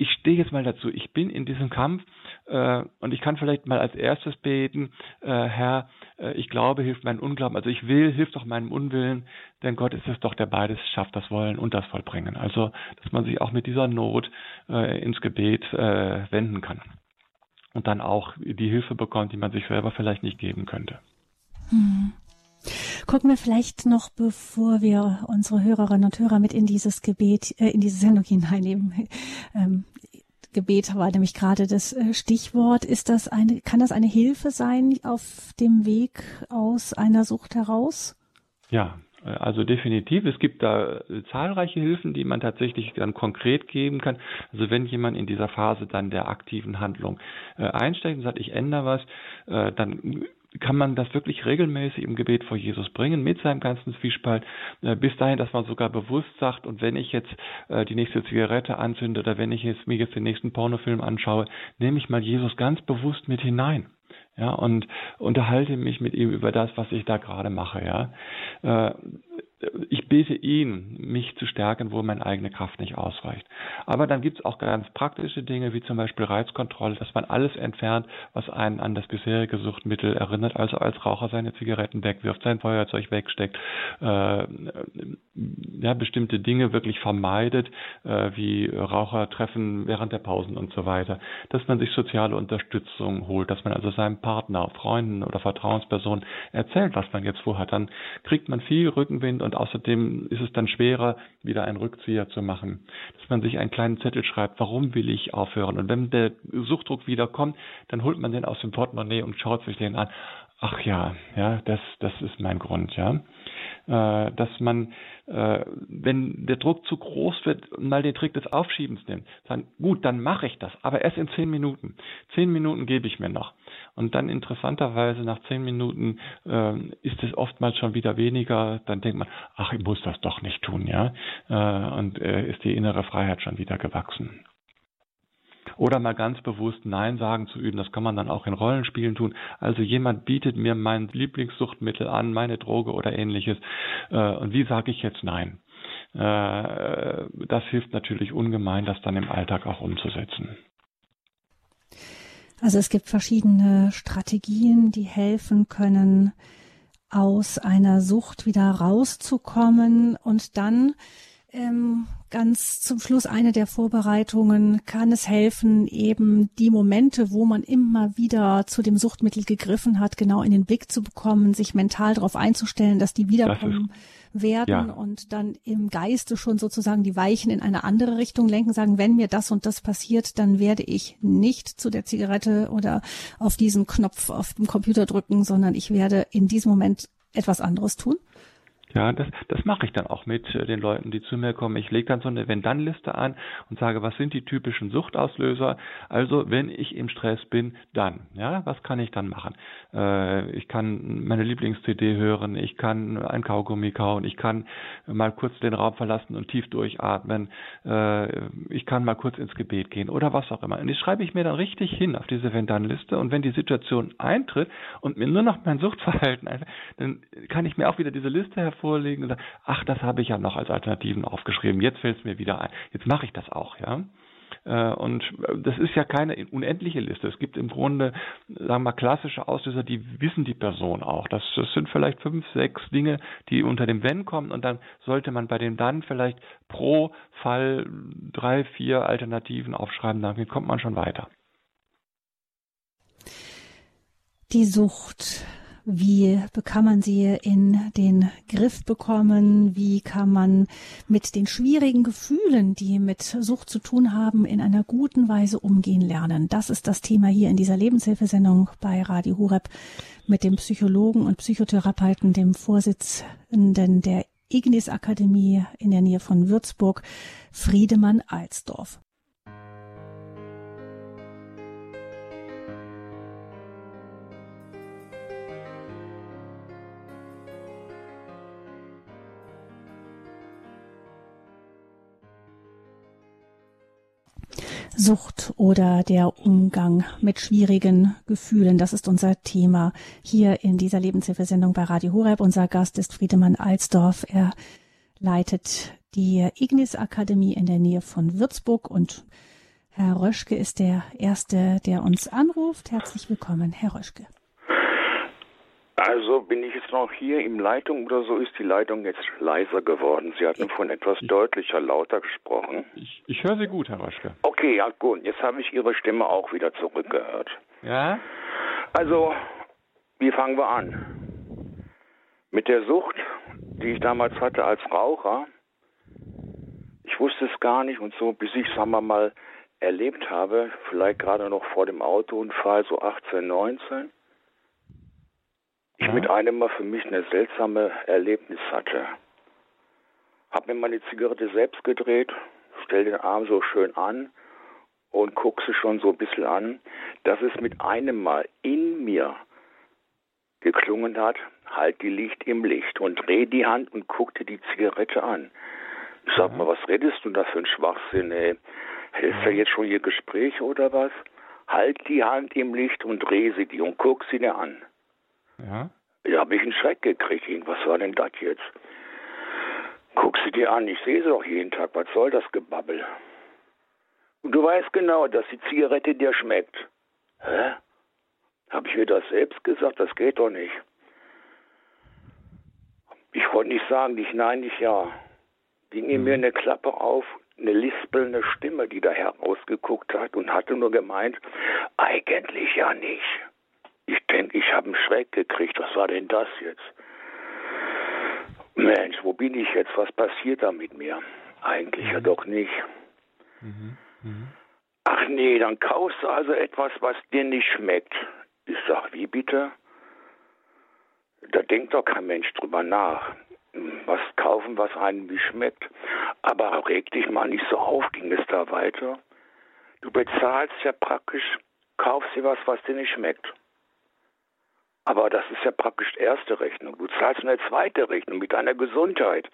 ich stehe jetzt mal dazu, ich bin in diesem Kampf äh, und ich kann vielleicht mal als erstes beten, äh, Herr, äh, ich glaube, hilft meinen Unglauben, also ich will, hilft doch meinem Unwillen, denn Gott ist es doch, der beides schafft, das Wollen und das Vollbringen. Also, dass man sich auch mit dieser Not äh, ins Gebet äh, wenden kann und dann auch die Hilfe bekommt, die man sich selber vielleicht nicht geben könnte. Hm. Gucken wir vielleicht noch, bevor wir unsere Hörerinnen und Hörer mit in dieses Gebet, äh, in diese Sendung hineinnehmen. Ähm, Gebet war nämlich gerade das äh, Stichwort. Ist das eine, kann das eine Hilfe sein auf dem Weg aus einer Sucht heraus? Ja, also definitiv. Es gibt da zahlreiche Hilfen, die man tatsächlich dann konkret geben kann. Also wenn jemand in dieser Phase dann der aktiven Handlung äh, einsteigt und sagt, ich ändere was, äh, dann kann man das wirklich regelmäßig im Gebet vor Jesus bringen, mit seinem ganzen Zwiespalt, äh, bis dahin, dass man sogar bewusst sagt, und wenn ich jetzt äh, die nächste Zigarette anzünde oder wenn ich jetzt, mir jetzt den nächsten Pornofilm anschaue, nehme ich mal Jesus ganz bewusst mit hinein. Ja, und unterhalte mich mit ihm über das, was ich da gerade mache, ja. Äh, ich bete ihn, mich zu stärken, wo meine eigene Kraft nicht ausreicht. Aber dann gibt es auch ganz praktische Dinge, wie zum Beispiel Reizkontrolle, dass man alles entfernt, was einen an das bisherige Suchtmittel erinnert, also als Raucher seine Zigaretten wegwirft, sein Feuerzeug wegsteckt, äh, ja, bestimmte Dinge wirklich vermeidet, äh, wie Rauchertreffen während der Pausen und so weiter. Dass man sich soziale Unterstützung holt, dass man also seinem Partner, Freunden oder Vertrauenspersonen erzählt, was man jetzt vorhat. Dann kriegt man viel Rückenwind und außerdem ist es dann schwerer, wieder einen Rückzieher zu machen. Dass man sich einen kleinen Zettel schreibt, warum will ich aufhören? Und wenn der Suchtdruck wieder kommt, dann holt man den aus dem Portemonnaie und schaut sich den an. Ach ja, ja, das, das ist mein Grund, ja. Äh, dass man, äh, wenn der Druck zu groß wird, mal den Trick des Aufschiebens nimmt. Sagen, gut, dann mache ich das, aber erst in zehn Minuten. Zehn Minuten gebe ich mir noch. Und dann interessanterweise nach zehn Minuten äh, ist es oftmals schon wieder weniger. Dann denkt man, ach, ich muss das doch nicht tun, ja. Äh, und äh, ist die innere Freiheit schon wieder gewachsen. Oder mal ganz bewusst Nein sagen zu üben, das kann man dann auch in Rollenspielen tun. Also jemand bietet mir mein Lieblingssuchtmittel an, meine Droge oder ähnliches. Äh, und wie sage ich jetzt Nein? Äh, das hilft natürlich ungemein, das dann im Alltag auch umzusetzen. Also es gibt verschiedene Strategien, die helfen können, aus einer Sucht wieder rauszukommen. Und dann ähm, ganz zum Schluss eine der Vorbereitungen kann es helfen, eben die Momente, wo man immer wieder zu dem Suchtmittel gegriffen hat, genau in den Blick zu bekommen, sich mental darauf einzustellen, dass die wiederkommen. das werden ja. und dann im Geiste schon sozusagen die Weichen in eine andere Richtung lenken, sagen, wenn mir das und das passiert, dann werde ich nicht zu der Zigarette oder auf diesen Knopf auf dem Computer drücken, sondern ich werde in diesem Moment etwas anderes tun. Ja, das, das mache ich dann auch mit äh, den Leuten, die zu mir kommen. Ich lege dann so eine Wenn-Dann-Liste an und sage, was sind die typischen Suchtauslöser? Also, wenn ich im Stress bin, dann. Ja, was kann ich dann machen? Äh, ich kann meine Lieblings-CD hören, ich kann ein Kaugummi kauen, ich kann mal kurz den Raum verlassen und tief durchatmen, äh, ich kann mal kurz ins Gebet gehen oder was auch immer. Und die schreibe ich mir dann richtig hin auf diese Wenn-Dann-Liste. Und wenn die Situation eintritt und mir nur noch mein Suchtverhalten, dann kann ich mir auch wieder diese Liste vorlegen und sagen, ach, das habe ich ja noch als Alternativen aufgeschrieben, jetzt fällt es mir wieder ein, jetzt mache ich das auch, ja. Äh, und das ist ja keine unendliche Liste. Es gibt im Grunde, sagen wir mal, klassische Auslöser, die wissen die Person auch. Das, das sind vielleicht fünf, sechs Dinge, die unter dem Wenn kommen und dann sollte man bei dem Dann vielleicht pro Fall drei, vier Alternativen aufschreiben, damit kommt man schon weiter. Die Sucht wie kann man sie in den Griff bekommen? Wie kann man mit den schwierigen Gefühlen, die mit Sucht zu tun haben, in einer guten Weise umgehen lernen? Das ist das Thema hier in dieser Lebenshilfesendung bei Radio Hureb mit dem Psychologen und Psychotherapeuten, dem Vorsitzenden der Ignis Akademie in der Nähe von Würzburg, Friedemann Alsdorf. Sucht oder der Umgang mit schwierigen Gefühlen. Das ist unser Thema hier in dieser Lebenshilfesendung bei Radio Horeb. Unser Gast ist Friedemann Alsdorf. Er leitet die Ignis Akademie in der Nähe von Würzburg und Herr Röschke ist der Erste, der uns anruft. Herzlich willkommen, Herr Röschke. Also bin ich jetzt noch hier im Leitung oder so ist die Leitung jetzt leiser geworden? Sie hatten von etwas deutlicher, lauter gesprochen. Ich, ich höre Sie gut, Herr Waschke. Okay, ja gut. Jetzt habe ich Ihre Stimme auch wieder zurückgehört. Ja? Also, wie fangen wir an? Mit der Sucht, die ich damals hatte als Raucher. Ich wusste es gar nicht und so, bis ich, sagen wir mal, erlebt habe, vielleicht gerade noch vor dem Autounfall, so 18, 19 ich ja. mit einem Mal für mich eine seltsame Erlebnis hatte. Hab mir meine Zigarette selbst gedreht, stell den Arm so schön an und guck sie schon so ein bisschen an, dass es mit einem Mal in mir geklungen hat, halt die Licht im Licht und dreh die Hand und guckte die Zigarette an. Ich sag mal, was redest du da für ein Schwachsinn, ey? Hältst du jetzt schon ihr Gespräch oder was? Halt die Hand im Licht und dreh sie die und guck sie dir an. Ja. Da habe ich einen Schreck gekriegt. Was war denn das jetzt? Guck sie dir an, ich sehe sie doch jeden Tag. Was soll das Gebabbel? Und du weißt genau, dass die Zigarette dir schmeckt. Hä? Habe ich mir das selbst gesagt? Das geht doch nicht. Ich wollte nicht sagen, nicht nein, nicht ja. Ging in mir mhm. eine Klappe auf, eine lispelnde Stimme, die da herausgeguckt hat und hatte nur gemeint, eigentlich ja nicht. Ich denke, ich habe einen Schreck gekriegt. Was war denn das jetzt? Mensch, wo bin ich jetzt? Was passiert da mit mir? Eigentlich mhm. ja doch nicht. Mhm. Mhm. Ach nee, dann kaufst du also etwas, was dir nicht schmeckt. Ich sag, wie bitte? Da denkt doch kein Mensch drüber nach. Was kaufen, was einem nicht schmeckt. Aber reg dich mal nicht so auf, ging es da weiter. Du bezahlst ja praktisch, kaufst dir was, was dir nicht schmeckt. Aber das ist ja praktisch die erste Rechnung. Du zahlst eine zweite Rechnung mit deiner Gesundheit.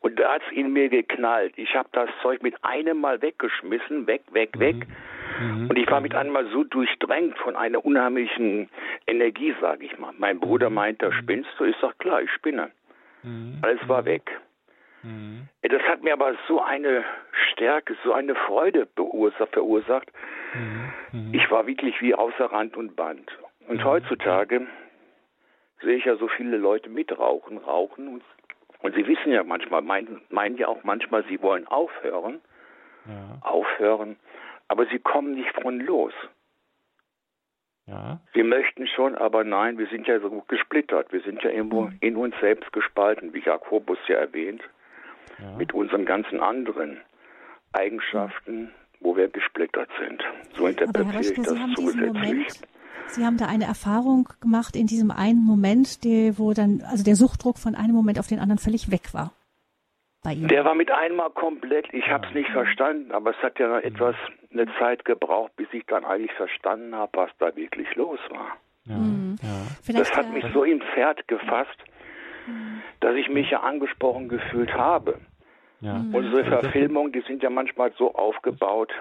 Und da hat es in mir geknallt. Ich habe das Zeug mit einem Mal weggeschmissen, weg, weg, weg. Mhm. Und ich war mit einem Mal so durchdrängt von einer unheimlichen Energie, sage ich mal. Mein Bruder mhm. meint, da spinnst du. Ich sag, klar, ich spinne. Mhm. Alles war weg. Mhm. Das hat mir aber so eine Stärke, so eine Freude verursacht. Mhm. Ich war wirklich wie außer Rand und Band. Und heutzutage sehe ich ja so viele Leute mitrauchen, rauchen und, und sie wissen ja manchmal, meinen, meinen ja auch manchmal, sie wollen aufhören, ja. aufhören, aber sie kommen nicht von los. Ja. Wir möchten schon, aber nein, wir sind ja so gesplittert. Wir sind ja irgendwo mhm. in uns selbst gespalten, wie Jakobus ja erwähnt, ja. mit unseren ganzen anderen Eigenschaften, wo wir gesplittert sind. So interpretiere ich das zusätzlich. Moment, Sie haben da eine Erfahrung gemacht in diesem einen Moment, die, wo dann, also der Suchtdruck von einem Moment auf den anderen völlig weg war. Bei Ihnen. Der war mit einmal komplett, ich habe es nicht verstanden, aber es hat ja etwas, eine Zeit gebraucht, bis ich dann eigentlich verstanden habe, was da wirklich los war. Ja, mhm. ja. Das hat mich so im Pferd gefasst, mhm. dass ich mich ja angesprochen gefühlt habe. Ja. Mhm. Unsere Verfilmungen, die sind ja manchmal so aufgebaut,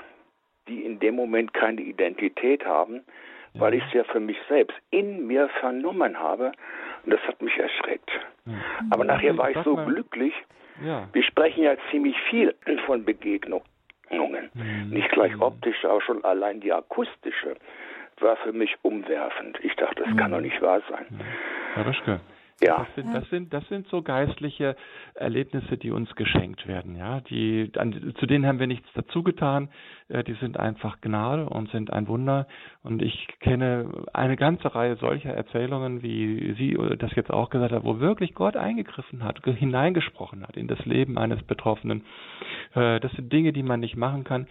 die in dem Moment keine Identität haben, weil ich es ja für mich selbst in mir vernommen habe. Und das hat mich erschreckt. Aber nachher war ich so glücklich. Wir sprechen ja ziemlich viel von Begegnungen. Mhm. Nicht gleich optisch, aber schon allein die akustische war für mich umwerfend. Ich dachte, das kann doch nicht wahr sein. Herr Rischke, ja. Das sind, das sind, das sind so geistliche Erlebnisse, die uns geschenkt werden, ja. Die, an, zu denen haben wir nichts dazu getan. Äh, die sind einfach Gnade und sind ein Wunder. Und ich kenne eine ganze Reihe solcher Erzählungen, wie Sie das jetzt auch gesagt haben, wo wirklich Gott eingegriffen hat, hineingesprochen hat in das Leben eines Betroffenen. Äh, das sind Dinge, die man nicht machen kann.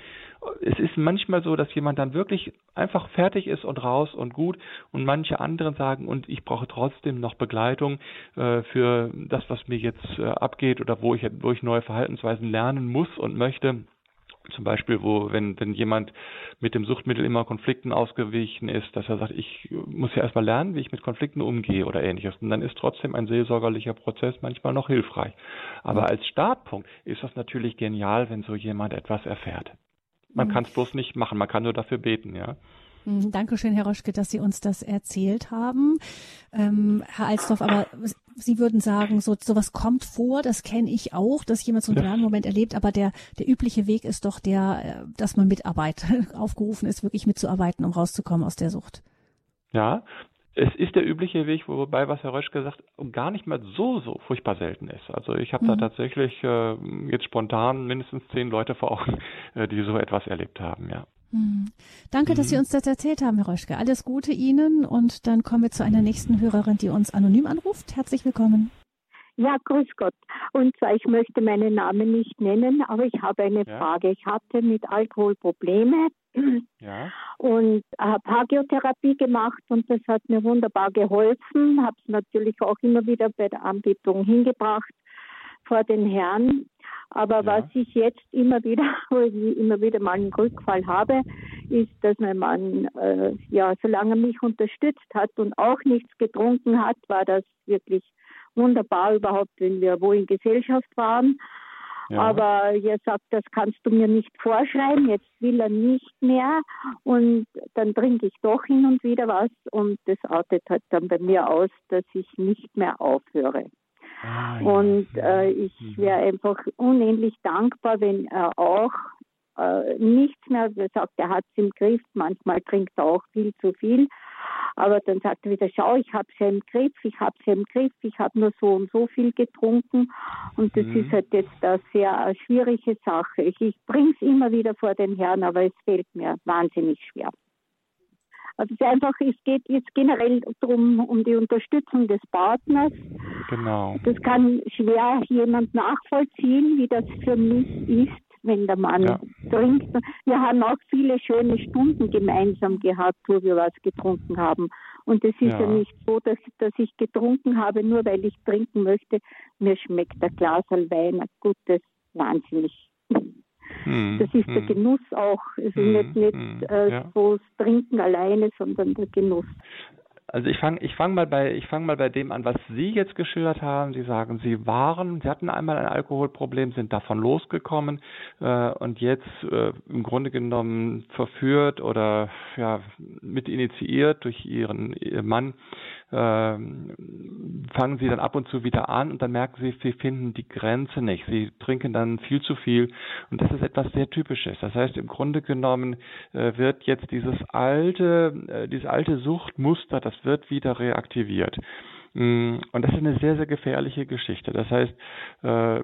Es ist manchmal so, dass jemand dann wirklich einfach fertig ist und raus und gut und manche anderen sagen, und ich brauche trotzdem noch Begleitung äh, für das, was mir jetzt abgeht oder wo ich, wo ich neue Verhaltensweisen lernen muss und möchte zum Beispiel, wo, wenn, wenn jemand mit dem Suchtmittel immer Konflikten ausgewichen ist, dass er sagt, ich muss ja erstmal lernen, wie ich mit Konflikten umgehe oder ähnliches. Und dann ist trotzdem ein seelsorgerlicher Prozess manchmal noch hilfreich. Aber als Startpunkt ist das natürlich genial, wenn so jemand etwas erfährt. Man mhm. kann es bloß nicht machen, man kann nur dafür beten, ja. Mhm, Dankeschön, Herr Roschke, dass Sie uns das erzählt haben. Ähm, Herr Alsdorf, aber Sie würden sagen, so sowas kommt vor, das kenne ich auch, dass jemand so einen ja. Moment erlebt, aber der, der übliche Weg ist doch der, äh, dass man mitarbeitet, aufgerufen ist, wirklich mitzuarbeiten, um rauszukommen aus der Sucht. Ja, es ist der übliche Weg, wobei, was Herr Röschke sagt, gar nicht mal so, so furchtbar selten ist. Also ich habe mhm. da tatsächlich äh, jetzt spontan mindestens zehn Leute vor Augen, äh, die so etwas erlebt haben, ja. Hm. Danke, mhm. dass Sie uns das erzählt haben, Herr Röschke. Alles Gute Ihnen und dann kommen wir zu einer nächsten Hörerin, die uns anonym anruft. Herzlich willkommen. Ja, grüß Gott. Und zwar, ich möchte meinen Namen nicht nennen, aber ich habe eine ja. Frage. Ich hatte mit Alkohol Probleme ja. und habe Hagiotherapie gemacht und das hat mir wunderbar geholfen. Habe es natürlich auch immer wieder bei der Anbietung hingebracht vor den Herrn. Aber ja. was ich jetzt immer wieder, immer wieder mal einen Rückfall habe, ist, dass mein Mann, äh, ja, solange er mich unterstützt hat und auch nichts getrunken hat, war das wirklich wunderbar überhaupt, wenn wir wo in Gesellschaft waren. Ja. Aber er sagt, das kannst du mir nicht vorschreiben, jetzt will er nicht mehr und dann trinke ich doch hin und wieder was und das artet halt dann bei mir aus, dass ich nicht mehr aufhöre. Ah, und äh, ich mhm. wäre einfach unendlich dankbar, wenn er auch äh, nichts mehr sagt, er hat es im Griff, manchmal trinkt er auch viel zu viel, aber dann sagt er wieder, schau, ich habe es ja im Griff, ich habe es ja im Griff, ich habe nur so und so viel getrunken und das mhm. ist halt jetzt eine sehr schwierige Sache. Ich, ich bringe es immer wieder vor den Herrn, aber es fällt mir wahnsinnig schwer. Also es ist einfach, es geht jetzt generell darum, um die Unterstützung des Partners. Genau. Das kann schwer jemand nachvollziehen, wie das für mich ist, wenn der Mann ja. trinkt. Wir haben auch viele schöne Stunden gemeinsam gehabt, wo wir was getrunken haben. Und es ist ja. ja, nicht so, dass, dass ich getrunken habe, nur weil ich trinken möchte. Mir schmeckt der Glas Wein ein gutes wahnsinnig. Hm, das ist hm. der Genuss auch. Es hm, ist nicht, nicht hm, äh, ja. so das Trinken alleine, sondern der Genuss. Also ich fange ich fang mal bei ich fange mal bei dem an, was Sie jetzt geschildert haben. Sie sagen, Sie waren, Sie hatten einmal ein Alkoholproblem, sind davon losgekommen äh, und jetzt äh, im Grunde genommen verführt oder ja mit initiiert durch Ihren Mann fangen sie dann ab und zu wieder an und dann merken sie, sie finden die Grenze nicht. Sie trinken dann viel zu viel und das ist etwas sehr Typisches. Das heißt, im Grunde genommen äh, wird jetzt dieses alte, äh, dieses alte Suchtmuster, das wird wieder reaktiviert. Mm, und das ist eine sehr, sehr gefährliche Geschichte. Das heißt, äh,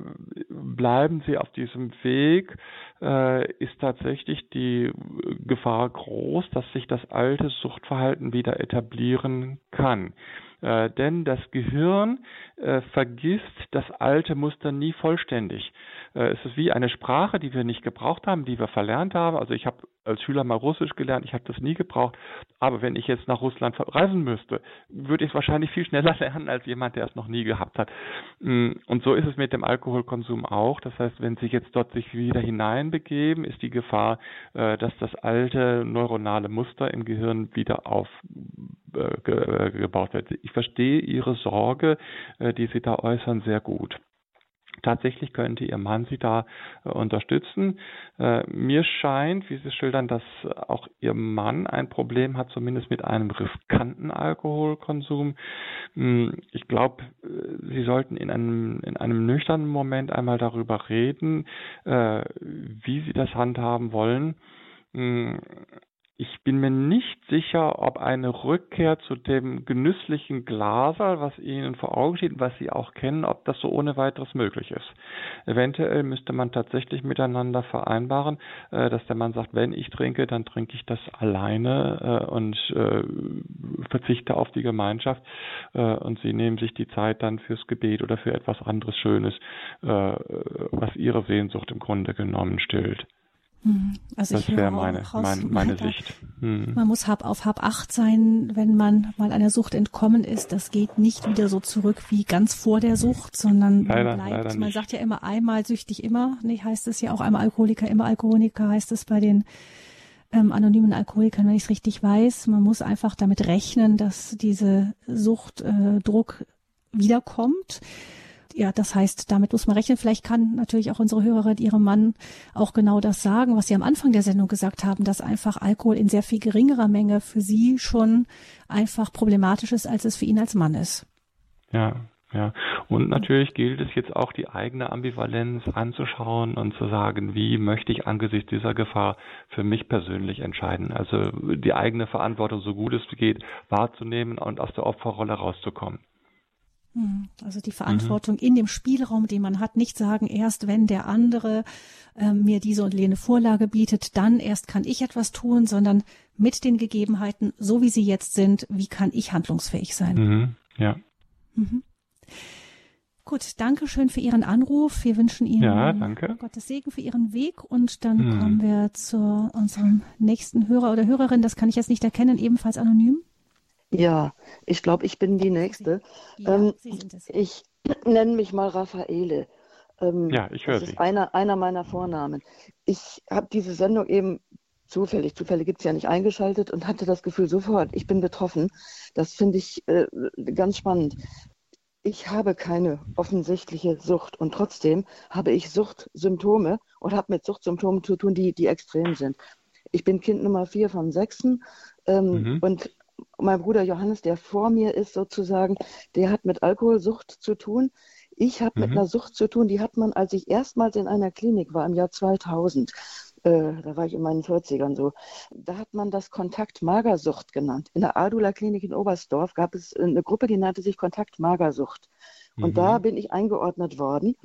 bleiben Sie auf diesem Weg, äh, ist tatsächlich die Gefahr groß, dass sich das alte Suchtverhalten wieder etablieren kann. Äh, denn das Gehirn äh, vergisst das alte Muster nie vollständig. Äh, es ist wie eine Sprache, die wir nicht gebraucht haben, die wir verlernt haben. Also ich habe als Schüler mal Russisch gelernt, ich habe das nie gebraucht. Aber wenn ich jetzt nach Russland reisen müsste, würde ich es wahrscheinlich viel schneller lernen als jemand, der es noch nie gehabt hat. Mm, und so ist es mit dem Alkoholkonsum auch. Das heißt, wenn Sie jetzt dort sich wieder hineinbegeben, ist die Gefahr, äh, dass das alte neuronale Muster im Gehirn wieder aufgebaut wird. Ich verstehe Ihre Sorge, die Sie da äußern, sehr gut. Tatsächlich könnte Ihr Mann Sie da äh, unterstützen. Äh, mir scheint, wie Sie schildern, dass auch Ihr Mann ein Problem hat, zumindest mit einem riskanten Alkoholkonsum. Hm, ich glaube, äh, Sie sollten in einem, in einem nüchternen Moment einmal darüber reden, wie Sie das handhaben wollen. Ich bin mir nicht sicher, ob eine Rückkehr zu dem genüsslichen Glaser, was Ihnen vor Augen steht, was Sie auch kennen, ob das so ohne weiteres möglich ist. Eventuell müsste man tatsächlich miteinander vereinbaren, äh, dass der Mann sagt, wenn ich trinke, dann trinke ich das alleine äh, und äh, verzichte auf die Gemeinschaft und Sie nehmen sich die Zeit dann fürs Gebet oder für etwas anderes Schönes, was Ihre Sehnsucht im Grunde genommen stillt. Hm. Also das wäre meine, mein, meine Sicht. Hm. Man muss hab auf hab acht sein, wenn man mal einer Sucht entkommen ist. Das geht nicht wieder so zurück wie ganz vor der Sucht, sondern leider, man bleibt. man sagt ja immer einmal süchtig immer. Nee, heißt es ja auch einmal Alkoholiker immer Alkoholiker heißt es bei den ähm, anonymen Alkoholikern, wenn ich es richtig weiß. Man muss einfach damit rechnen, dass diese Suchtdruck äh, wiederkommt ja, das heißt, damit muss man rechnen. Vielleicht kann natürlich auch unsere Hörerin ihrem Mann auch genau das sagen, was Sie am Anfang der Sendung gesagt haben, dass einfach Alkohol in sehr viel geringerer Menge für Sie schon einfach problematisch ist, als es für ihn als Mann ist. Ja, ja, und natürlich gilt es jetzt auch die eigene Ambivalenz anzuschauen und zu sagen, wie möchte ich angesichts dieser Gefahr für mich persönlich entscheiden. Also die eigene Verantwortung so gut es geht wahrzunehmen und aus der Opferrolle rauszukommen. Hm, also die Verantwortung mhm. in dem Spielraum, den man hat, nicht sagen, erst wenn der andere äh, mir diese und jene Vorlage bietet, dann erst kann ich etwas tun, sondern mit den Gegebenheiten, so wie sie jetzt sind, wie kann ich handlungsfähig sein? Mhm. Ja. Mhm. Gut, danke schön für Ihren Anruf. Wir wünschen Ihnen ja. Gottes Segen für Ihren Weg und dann mhm. kommen wir zu unserem nächsten Hörer oder Hörerin. Das kann ich jetzt nicht erkennen, ebenfalls anonym. Ja, ich glaube, ich bin die Nächste. Ja, ähm, ich nenne mich mal Raffaele. Ähm, ja, ich höre Sie. Das ist einer, einer meiner Vornamen. Ich habe diese Sendung eben zufällig, zufällig gibt es ja nicht eingeschaltet und hatte das Gefühl sofort, ich bin betroffen. Das finde ich äh, ganz spannend. Ich habe keine offensichtliche Sucht und trotzdem habe ich Suchtsymptome und habe mit Suchtsymptomen zu tun, die, die extrem sind. Ich bin Kind Nummer vier von sechsen ähm, mhm. und mein Bruder Johannes, der vor mir ist sozusagen, der hat mit Alkoholsucht zu tun. Ich habe mhm. mit einer Sucht zu tun, die hat man, als ich erstmals in einer Klinik war, im Jahr 2000, äh, da war ich in meinen 40ern so, da hat man das Kontakt-Magersucht genannt. In der Adula Klinik in Oberstdorf gab es eine Gruppe, die nannte sich Kontakt-Magersucht. Und mhm. da bin ich eingeordnet worden.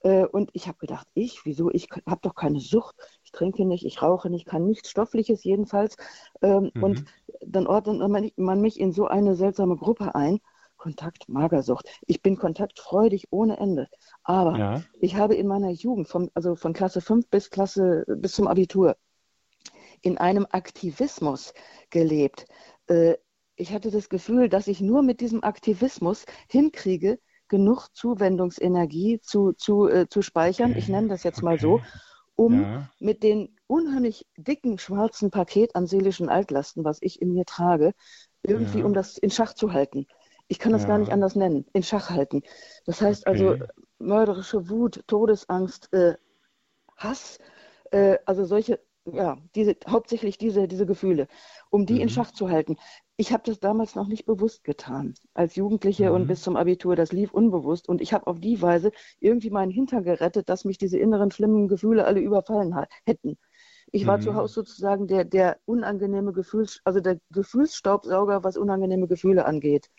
Äh, und ich habe gedacht, ich, wieso? Ich habe doch keine Sucht. Ich trinke nicht, ich rauche nicht, kann nichts Stoffliches jedenfalls. Ähm, mhm. Und dann ordnet man mich in so eine seltsame Gruppe ein. Kontakt, Magersucht. Ich bin kontaktfreudig ohne Ende. Aber ja. ich habe in meiner Jugend, vom, also von Klasse 5 bis Klasse, bis zum Abitur, in einem Aktivismus gelebt. Äh, ich hatte das Gefühl, dass ich nur mit diesem Aktivismus hinkriege, genug Zuwendungsenergie zu, zu, äh, zu speichern, okay. ich nenne das jetzt mal so, um ja. mit den unheimlich dicken schwarzen Paket an seelischen Altlasten, was ich in mir trage, irgendwie ja. um das in Schach zu halten. Ich kann das ja. gar nicht anders nennen, in Schach halten. Das heißt also okay. also mörderische Wut, Todesangst, äh, Hass, äh, also solche, ja, diese, hauptsächlich diese, diese Gefühle, um die mhm. in Schach zu halten. Ich habe das damals noch nicht bewusst getan. Als Jugendliche mhm. und bis zum Abitur, das lief unbewusst. Und ich habe auf die Weise irgendwie meinen Hintern gerettet, dass mich diese inneren schlimmen Gefühle alle überfallen hätten. Ich war mhm. zu Hause sozusagen der, der unangenehme Gefühls, also der Gefühlsstaubsauger, was unangenehme Gefühle angeht.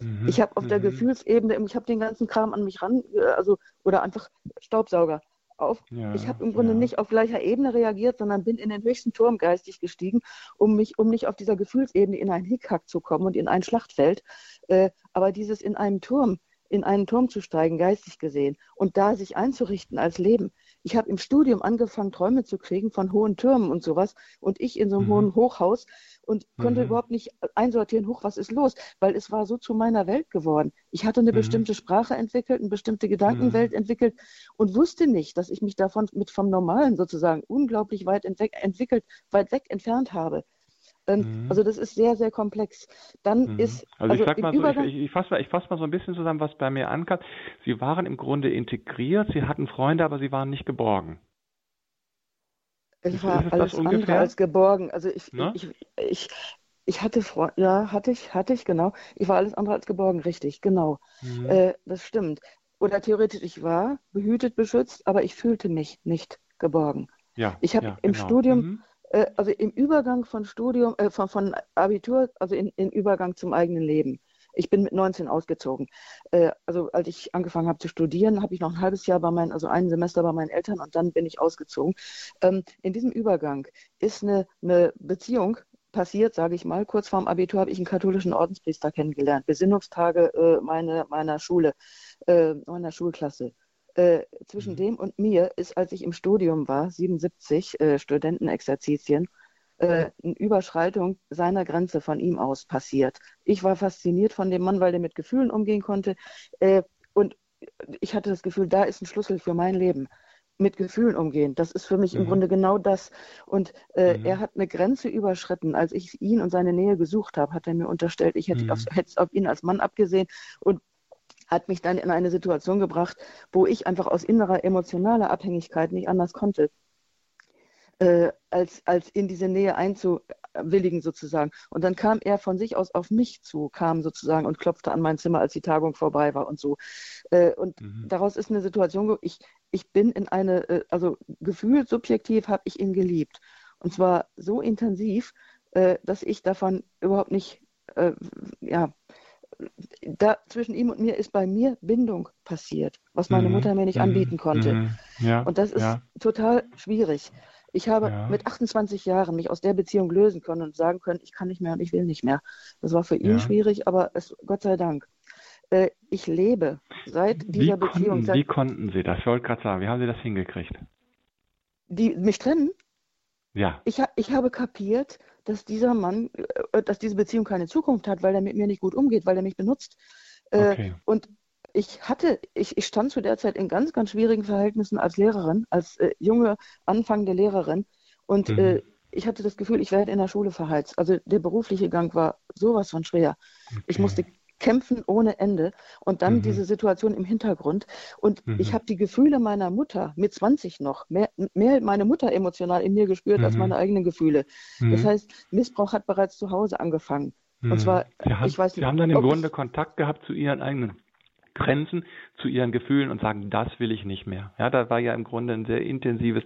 Mhm. Ich habe auf mhm. der Gefühlsebene, ich habe den ganzen Kram an mich ran, äh, also oder einfach Staubsauger auf. Ja, ich habe im Grunde ja. nicht auf gleicher Ebene reagiert, sondern bin in den höchsten Turm geistig gestiegen, um mich, um nicht auf dieser Gefühlsebene in einen Hickhack zu kommen und in ein Schlachtfeld. Äh, aber dieses in einem Turm, in einen Turm zu steigen, geistig gesehen, und da sich einzurichten als Leben. Ich habe im Studium angefangen, Träume zu kriegen von hohen Türmen und sowas. Und ich in so einem mhm. hohen Hochhaus und konnte mhm. überhaupt nicht einsortieren, hoch, was ist los? Weil es war so zu meiner Welt geworden. Ich hatte eine mhm. bestimmte Sprache entwickelt, eine bestimmte Gedankenwelt mhm. entwickelt und wusste nicht, dass ich mich davon mit vom Normalen sozusagen unglaublich weit entwickelt, weit weg entfernt habe. Ähm, mhm. Also das ist sehr, sehr komplex. Dann mhm. ist also, also ich sag mal so, ich, ich fasse mal, fass mal so ein bisschen zusammen, was bei mir ankam. Sie waren im Grunde integriert, Sie hatten Freunde, aber Sie waren nicht geborgen. Ich war alles andere als geborgen. Also ich, ne? ich, ich, ich hatte Freunde, ja, hatte ich, hatte ich, genau. Ich war alles andere als geborgen, richtig, genau. Mhm. Äh, das stimmt. Oder theoretisch, ich war behütet, beschützt, aber ich fühlte mich nicht geborgen. Ja, ich habe ja, im genau. Studium, mhm. Äh, also im Übergang von Studium, äh, von, von Abitur, also in, in Übergang zum eigenen Leben, ich bin mit 19 ausgezogen. Äh, also als ich angefangen habe zu studieren, habe ich noch ein halbes Jahr bei meinen, also ein Semester bei meinen Eltern und dann bin ich ausgezogen. Ähm, in diesem Übergang ist eine, eine Beziehung passiert, sage ich mal. Kurz vorm Abitur habe ich einen katholischen Ordenspriester kennengelernt. Besinnungstage äh, meine, meiner Schule, äh, meiner Schulklasse. Äh, zwischen mhm. dem und mir ist, als ich im Studium war, 77 äh, Studentenexerzitien, äh, eine Überschreitung seiner Grenze von ihm aus passiert. Ich war fasziniert von dem Mann, weil der mit Gefühlen umgehen konnte. Äh, und ich hatte das Gefühl, da ist ein Schlüssel für mein Leben. Mit Gefühlen umgehen. Das ist für mich mhm. im Grunde genau das. Und äh, mhm. er hat eine Grenze überschritten. Als ich ihn und seine Nähe gesucht habe, hat er mir unterstellt, ich hätte, mhm. auf, hätte auf ihn als Mann abgesehen und hat mich dann in eine Situation gebracht, wo ich einfach aus innerer emotionaler Abhängigkeit nicht anders konnte äh, als, als in diese Nähe einzuwilligen sozusagen. Und dann kam er von sich aus auf mich zu, kam sozusagen und klopfte an mein Zimmer, als die Tagung vorbei war und so. Äh, und mhm. daraus ist eine Situation, ich, ich bin in eine, äh, also gefühlt subjektiv habe ich ihn geliebt. Und zwar so intensiv, äh, dass ich davon überhaupt nicht, äh, ja, da zwischen ihm und mir ist bei mir Bindung passiert, was meine mhm. Mutter mir nicht mhm. anbieten konnte. Mhm. Ja. Und das ist ja. total schwierig. Ich habe ja. mit 28 Jahren mich aus der Beziehung lösen können und sagen können, ich kann nicht mehr und ich will nicht mehr. Das war für ihn schwierig, aber es, Gott sei Dank. Äh, ich lebe seit dieser wie Beziehung. Konnten, seit, wie konnten Sie das? Ich wollte gerade sagen, wie haben Sie das hingekriegt? Die mich trennen? Ja. Ich, ich habe kapiert, dass dieser Mann, äh, dass diese Beziehung keine Zukunft hat, weil er mit mir nicht gut umgeht, weil er mich benutzt. Äh, okay. Und ich hatte, ich, ich stand zu der Zeit in ganz, ganz schwierigen Verhältnissen als Lehrerin, als äh, junge, anfangende Lehrerin. Und mhm. äh, ich hatte das Gefühl, ich werde in der Schule verheizt. Also der berufliche Gang war sowas von schwer. Okay. Ich musste kämpfen ohne Ende und dann mhm. diese Situation im Hintergrund. Und mhm. ich habe die Gefühle meiner Mutter mit 20 noch, mehr, mehr meine Mutter emotional in mir gespürt als mhm. meine eigenen Gefühle. Das mhm. heißt, Missbrauch hat bereits zu Hause angefangen. Und mhm. zwar, hat, ich weiß nicht. Sie haben dann im Grunde Kontakt gehabt zu Ihren eigenen Grenzen zu ihren Gefühlen und sagen, das will ich nicht mehr. Ja, da war ja im Grunde ein sehr intensives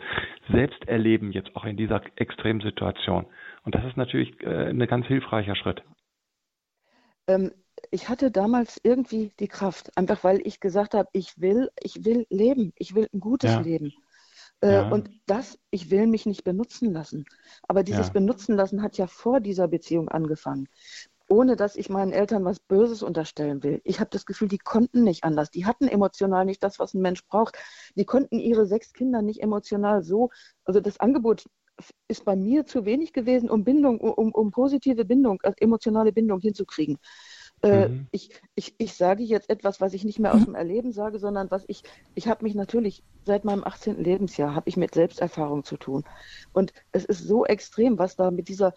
Selbsterleben jetzt auch in dieser Extremsituation. Und das ist natürlich äh, ein ganz hilfreicher Schritt. Ähm, ich hatte damals irgendwie die Kraft, einfach weil ich gesagt habe, ich will, ich will leben, ich will ein gutes ja. Leben. Äh, ja. Und das, ich will mich nicht benutzen lassen. Aber dieses ja. Benutzen lassen hat ja vor dieser Beziehung angefangen ohne dass ich meinen Eltern was Böses unterstellen will. Ich habe das Gefühl, die konnten nicht anders. Die hatten emotional nicht das, was ein Mensch braucht. Die konnten ihre sechs Kinder nicht emotional so, also das Angebot ist bei mir zu wenig gewesen, um Bindung, um, um positive Bindung, also emotionale Bindung hinzukriegen. Äh, mhm. ich, ich, ich sage jetzt etwas, was ich nicht mehr aus dem Erleben sage, sondern was ich, ich habe mich natürlich seit meinem 18. Lebensjahr, habe ich mit Selbsterfahrung zu tun. Und es ist so extrem, was da mit dieser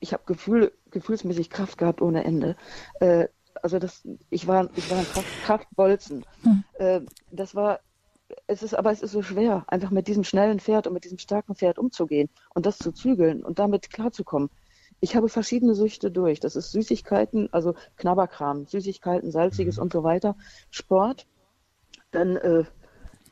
ich habe Gefühl, gefühlsmäßig Kraft gehabt ohne Ende. Äh, also das, ich war, ich war ein Kraft, Kraftbolzen. Hm. Äh, das war, es ist, aber es ist so schwer, einfach mit diesem schnellen Pferd und mit diesem starken Pferd umzugehen und das zu zügeln und damit klarzukommen. Ich habe verschiedene Süchte durch. Das ist Süßigkeiten, also Knabberkram, Süßigkeiten, Salziges mhm. und so weiter, Sport, dann äh,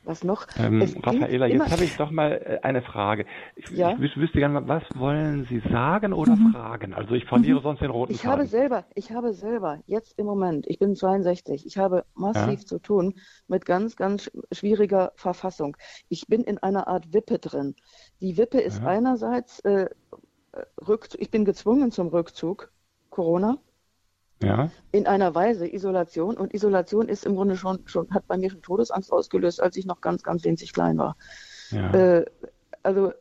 Was noch? Ähm, Raffaela, jetzt habe ich doch mal äh, eine Frage. Ich, ja? ich wüsste gerne mal, was wollen Sie sagen oder mhm. fragen? Also ich verliere mhm. sonst den roten Ich Faden. habe selber, ich habe selber, jetzt im Moment, ich bin 62, ich habe massiv ja? zu tun mit ganz, ganz schwieriger Verfassung. Ich bin in einer Art Wippe drin. Die Wippe ist ja. einerseits, äh, Rückzug, ich bin gezwungen zum Rückzug, Corona. Ja. In einer Weise Isolation. Und Isolation ist im Grunde schon, schon, hat bei mir schon Todesangst ausgelöst, als ich noch ganz, ganz winzig klein war. Ja. Äh, also,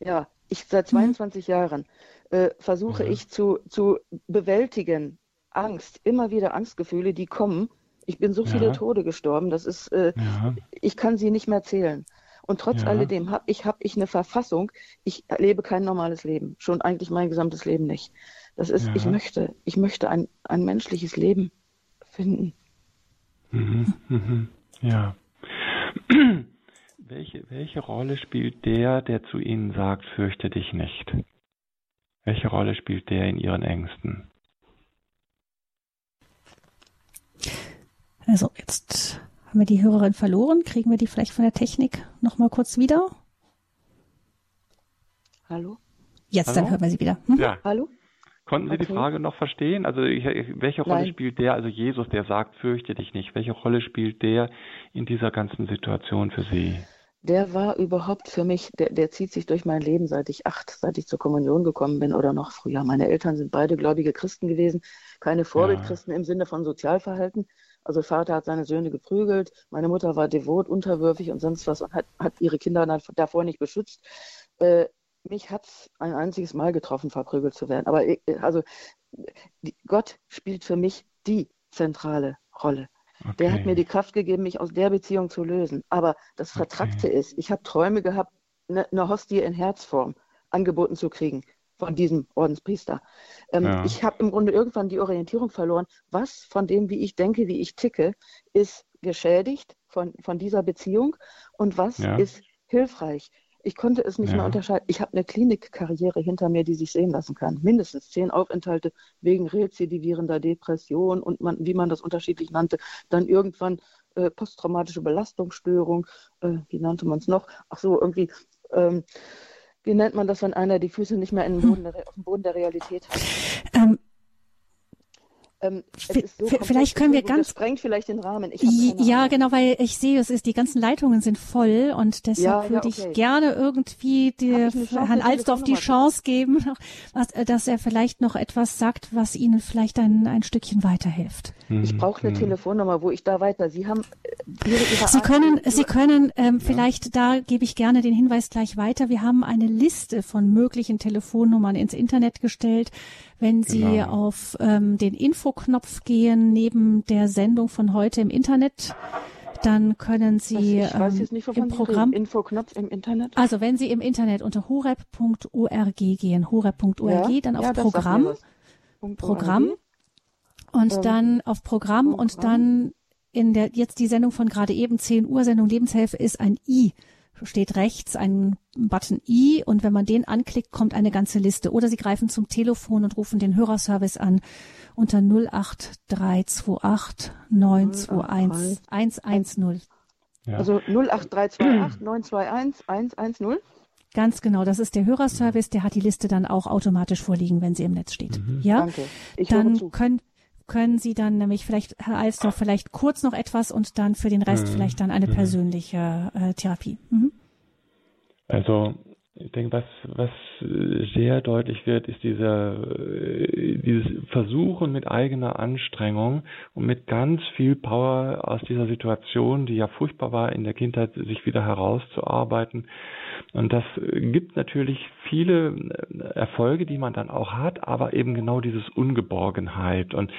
ja, ich seit 22 mhm. Jahren äh, versuche mhm. ich zu, zu bewältigen Angst, immer wieder Angstgefühle, die kommen. Ich bin so viele Tode gestorben, das ist, äh, ja. ich kann sie nicht mehr zählen. Und trotz ja. alledem habe ich, hab ich eine Verfassung, ich lebe kein normales Leben, schon eigentlich mein gesamtes Leben nicht. Das ist, ja. ich möchte, ich möchte ein, ein menschliches Leben finden. Mhm, mhm, ja. welche, welche Rolle spielt der, der zu Ihnen sagt, fürchte dich nicht? Welche Rolle spielt der in Ihren Ängsten? Also jetzt haben wir die Hörerin verloren. Kriegen wir die vielleicht von der Technik nochmal kurz wieder? Hallo? Jetzt, Hallo? dann hören wir sie wieder. Hm? Ja. Hallo? Konnten Sie okay. die Frage noch verstehen? Also ich, welche Rolle Nein. spielt der, also Jesus, der sagt, fürchte dich nicht, welche Rolle spielt der in dieser ganzen Situation für Sie? Der war überhaupt für mich, der, der zieht sich durch mein Leben, seit ich acht, seit ich zur Kommunion gekommen bin oder noch früher. Meine Eltern sind beide gläubige Christen gewesen, keine Vorbildchristen ja. im Sinne von Sozialverhalten. Also Vater hat seine Söhne geprügelt, meine Mutter war devot, unterwürfig und sonst was und hat, hat ihre Kinder davor nicht beschützt. Äh, mich hat es ein einziges Mal getroffen, verprügelt zu werden. Aber äh, also die, Gott spielt für mich die zentrale Rolle. Okay. Der hat mir die Kraft gegeben, mich aus der Beziehung zu lösen. Aber das Vertrackte okay. ist, ich habe Träume gehabt, eine, eine Hostie in Herzform angeboten zu kriegen von diesem Ordenspriester. Ähm, ja. Ich habe im Grunde irgendwann die Orientierung verloren. Was von dem, wie ich denke, wie ich ticke, ist geschädigt von, von dieser Beziehung und was ja. ist hilfreich. Ich konnte es nicht ja. mehr unterscheiden. Ich habe eine Klinikkarriere hinter mir, die sich sehen lassen kann. Mindestens zehn Aufenthalte wegen rezidivierender Depression und man, wie man das unterschiedlich nannte. Dann irgendwann äh, posttraumatische Belastungsstörung, äh, wie nannte man es noch? Ach so, irgendwie, ähm, wie nennt man das, wenn einer die Füße nicht mehr in den Boden auf dem Boden der Realität hat? Ähm, ähm, so vielleicht können wir ganz. Das sprengt vielleicht den Rahmen. ja, genau, weil ich sehe, es ist, die ganzen Leitungen sind voll und deshalb ja, würde ja, okay. ich gerne irgendwie die, Herrn Alsdorf die Chance geben, was, äh, dass er vielleicht noch etwas sagt, was Ihnen vielleicht ein, ein Stückchen weiterhilft. Ich brauche eine mhm. Telefonnummer, wo ich da weiter. Sie haben äh, Ihre, Ihre Sie können, Sie können ähm, vielleicht da gebe ich gerne den Hinweis gleich weiter. Wir haben eine Liste von möglichen Telefonnummern ins Internet gestellt. Wenn Sie genau. auf ähm, den Infoknopf gehen neben der Sendung von heute im Internet, dann können Sie ähm, im Programm Infoknopf im Internet. Also wenn Sie im Internet unter horeb.org gehen, horeb.org, ja, dann auf ja, Programm, Programm. Und ähm, dann auf Programm, Programm. und dann in der jetzt die Sendung von gerade eben 10 Uhr Sendung Lebenshilfe ist ein I steht rechts ein Button I und wenn man den anklickt, kommt eine ganze Liste. Oder Sie greifen zum Telefon und rufen den Hörerservice an unter 08328 921 110. Ja. Also 08328 921 110. Ganz genau, das ist der Hörerservice, der hat die Liste dann auch automatisch vorliegen, wenn sie im Netz steht. Mhm. Ja, Danke. Ich dann können können Sie dann nämlich vielleicht, Herr Alsdorf, vielleicht kurz noch etwas und dann für den Rest mhm. vielleicht dann eine mhm. persönliche äh, Therapie. Mhm. Also ich denke, was, was sehr deutlich wird, ist dieser, äh, dieses Versuchen mit eigener Anstrengung und mit ganz viel Power aus dieser Situation, die ja furchtbar war in der Kindheit, sich wieder herauszuarbeiten und das gibt natürlich viele äh, Erfolge, die man dann auch hat, aber eben genau dieses Ungeborgenheit und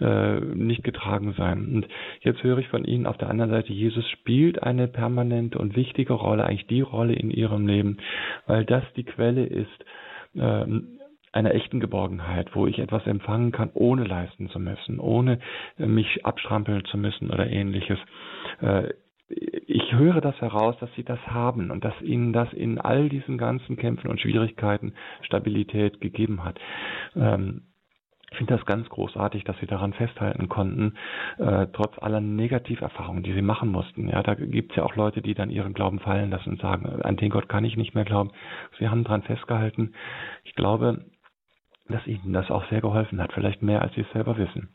äh, nicht getragen sein. Und jetzt höre ich von Ihnen auf der anderen Seite, Jesus spielt eine permanente und wichtige Rolle, eigentlich die Rolle in Ihrem Leben, weil das die Quelle ist, äh, einer echten Geborgenheit, wo ich etwas empfangen kann, ohne leisten zu müssen, ohne äh, mich abstrampeln zu müssen oder ähnliches. Ich höre das heraus, dass sie das haben und dass ihnen das in all diesen ganzen Kämpfen und Schwierigkeiten Stabilität gegeben hat. Ähm, ich finde das ganz großartig, dass sie daran festhalten konnten, äh, trotz aller Negativerfahrungen, die sie machen mussten. Ja, da gibt es ja auch Leute, die dann ihren Glauben fallen lassen und sagen, an den Gott kann ich nicht mehr glauben. Sie haben daran festgehalten. Ich glaube, dass ihnen das auch sehr geholfen hat, vielleicht mehr, als sie es selber wissen.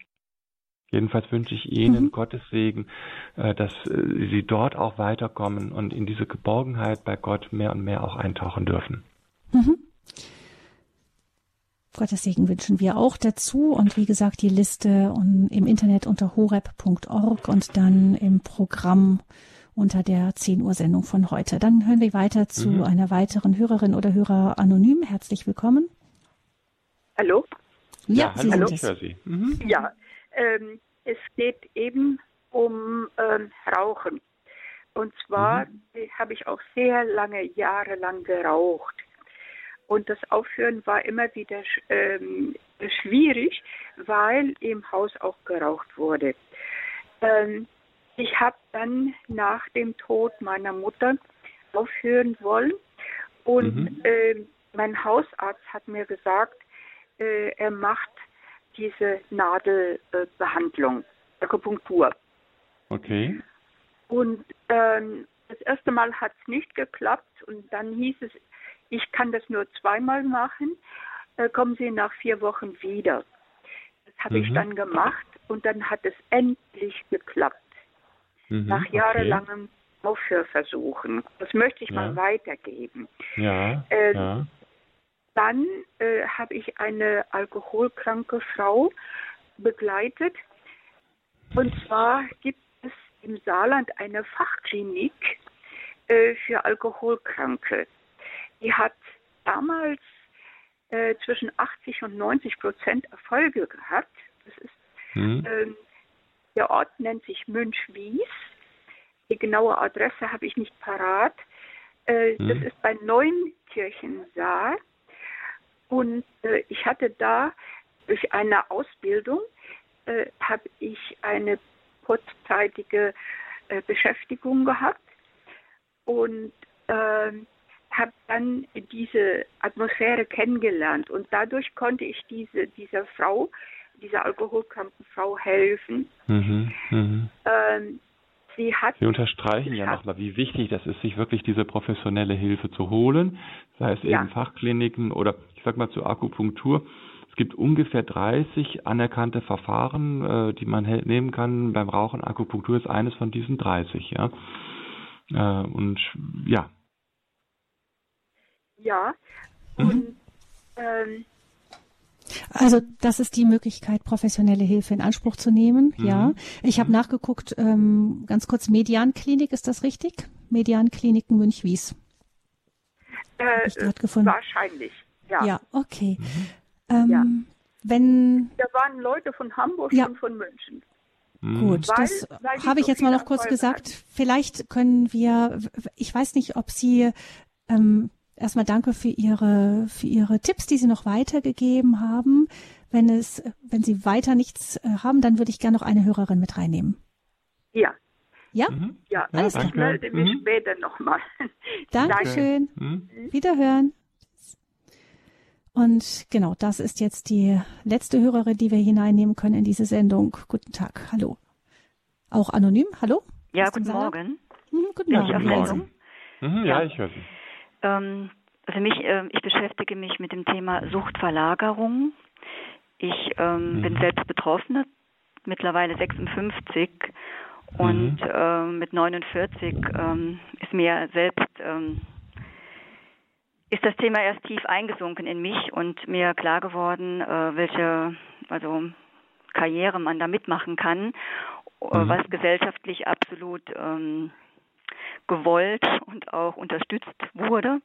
Jedenfalls wünsche ich Ihnen mhm. Gottes Segen, äh, dass äh, Sie dort auch weiterkommen und in diese Geborgenheit bei Gott mehr und mehr auch eintauchen dürfen. Mhm. Gottes Segen wünschen wir auch dazu. Und wie gesagt, die Liste im Internet unter horeb.org und dann im Programm unter der 10 Uhr Sendung von heute. Dann hören wir weiter zu mhm. einer weiteren Hörerin oder Hörer anonym. Herzlich willkommen. Hallo? Ja, ja hallo, ich höre Sie. Mhm. Ja, ähm, es geht eben um ähm, Rauchen. Und zwar mhm. habe ich auch sehr lange, Jahre lang geraucht. Und das Aufhören war immer wieder ähm, schwierig, weil im Haus auch geraucht wurde. Ähm, ich habe dann nach dem Tod meiner Mutter aufhören wollen und mhm. äh, mein Hausarzt hat mir gesagt, äh, er macht diese Nadelbehandlung, Akupunktur. Okay. Und ähm, das erste Mal hat es nicht geklappt und dann hieß es, ich kann das nur zweimal machen, äh, kommen Sie nach vier Wochen wieder. Das habe mhm. ich dann gemacht und dann hat es endlich geklappt. Mhm, nach jahrelangem okay. Aufhörversuchen. Das möchte ich ja. mal weitergeben. Ja, äh, ja. Dann äh, habe ich eine alkoholkranke Frau begleitet. Und zwar gibt es im Saarland eine Fachklinik äh, für Alkoholkranke die hat damals äh, zwischen 80 und 90 Prozent Erfolge gehabt. Das ist, mhm. ähm, der Ort nennt sich Münchwies. Die genaue Adresse habe ich nicht parat. Äh, mhm. Das ist bei Neunkirchensaal. Und äh, ich hatte da durch eine Ausbildung äh, habe ich eine kurzzeitige äh, Beschäftigung gehabt und ähm, habe dann diese Atmosphäre kennengelernt und dadurch konnte ich diese, dieser Frau, dieser alkoholkranken Frau helfen. Mhm, mh. ähm, sie, hat sie unterstreichen ja nochmal, wie wichtig das ist, sich wirklich diese professionelle Hilfe zu holen, sei es ja. eben Fachkliniken oder ich sag mal zur Akupunktur. Es gibt ungefähr 30 anerkannte Verfahren, äh, die man nehmen kann beim Rauchen. Akupunktur ist eines von diesen 30, ja. Äh, und ja, ja. Mhm. Und ähm, also das ist die Möglichkeit, professionelle Hilfe in Anspruch zu nehmen. Mhm. Ja, ich habe mhm. nachgeguckt. Ähm, ganz kurz, Medianklinik ist das richtig? Mediankliniken Münchwies. Äh, wahrscheinlich. Ja. Ja, okay. Mhm. Ähm, ja. Wenn da waren Leute von Hamburg ja. und von München. Mhm. Gut, weil, das habe ich so jetzt mal noch kurz gesagt. Hatten. Vielleicht können wir, ich weiß nicht, ob Sie ähm, erstmal danke für Ihre, für Ihre Tipps, die Sie noch weitergegeben haben. Wenn es, wenn Sie weiter nichts äh, haben, dann würde ich gerne noch eine Hörerin mit reinnehmen. Ja. Ja? Mhm. Ja, Alles klar. ich melde mich mhm. später nochmal. Dankeschön. Mhm. Wiederhören. Und genau, das ist jetzt die letzte Hörerin, die wir hineinnehmen können in diese Sendung. Guten Tag, hallo. Auch anonym, hallo? Ja, guten Morgen. Mhm, guten Morgen. Ja, guten Morgen. Mhm, ja, ich höre Sie. Ähm, für mich, äh, ich beschäftige mich mit dem Thema Suchtverlagerung. Ich ähm, mhm. bin selbst Betroffene, mittlerweile 56 und mhm. äh, mit 49 ähm, ist mir selbst ähm, ist das Thema erst tief eingesunken in mich und mir klar geworden, äh, welche also Karriere man da mitmachen kann, äh, mhm. was gesellschaftlich absolut ähm, gewollt und auch unterstützt wurde.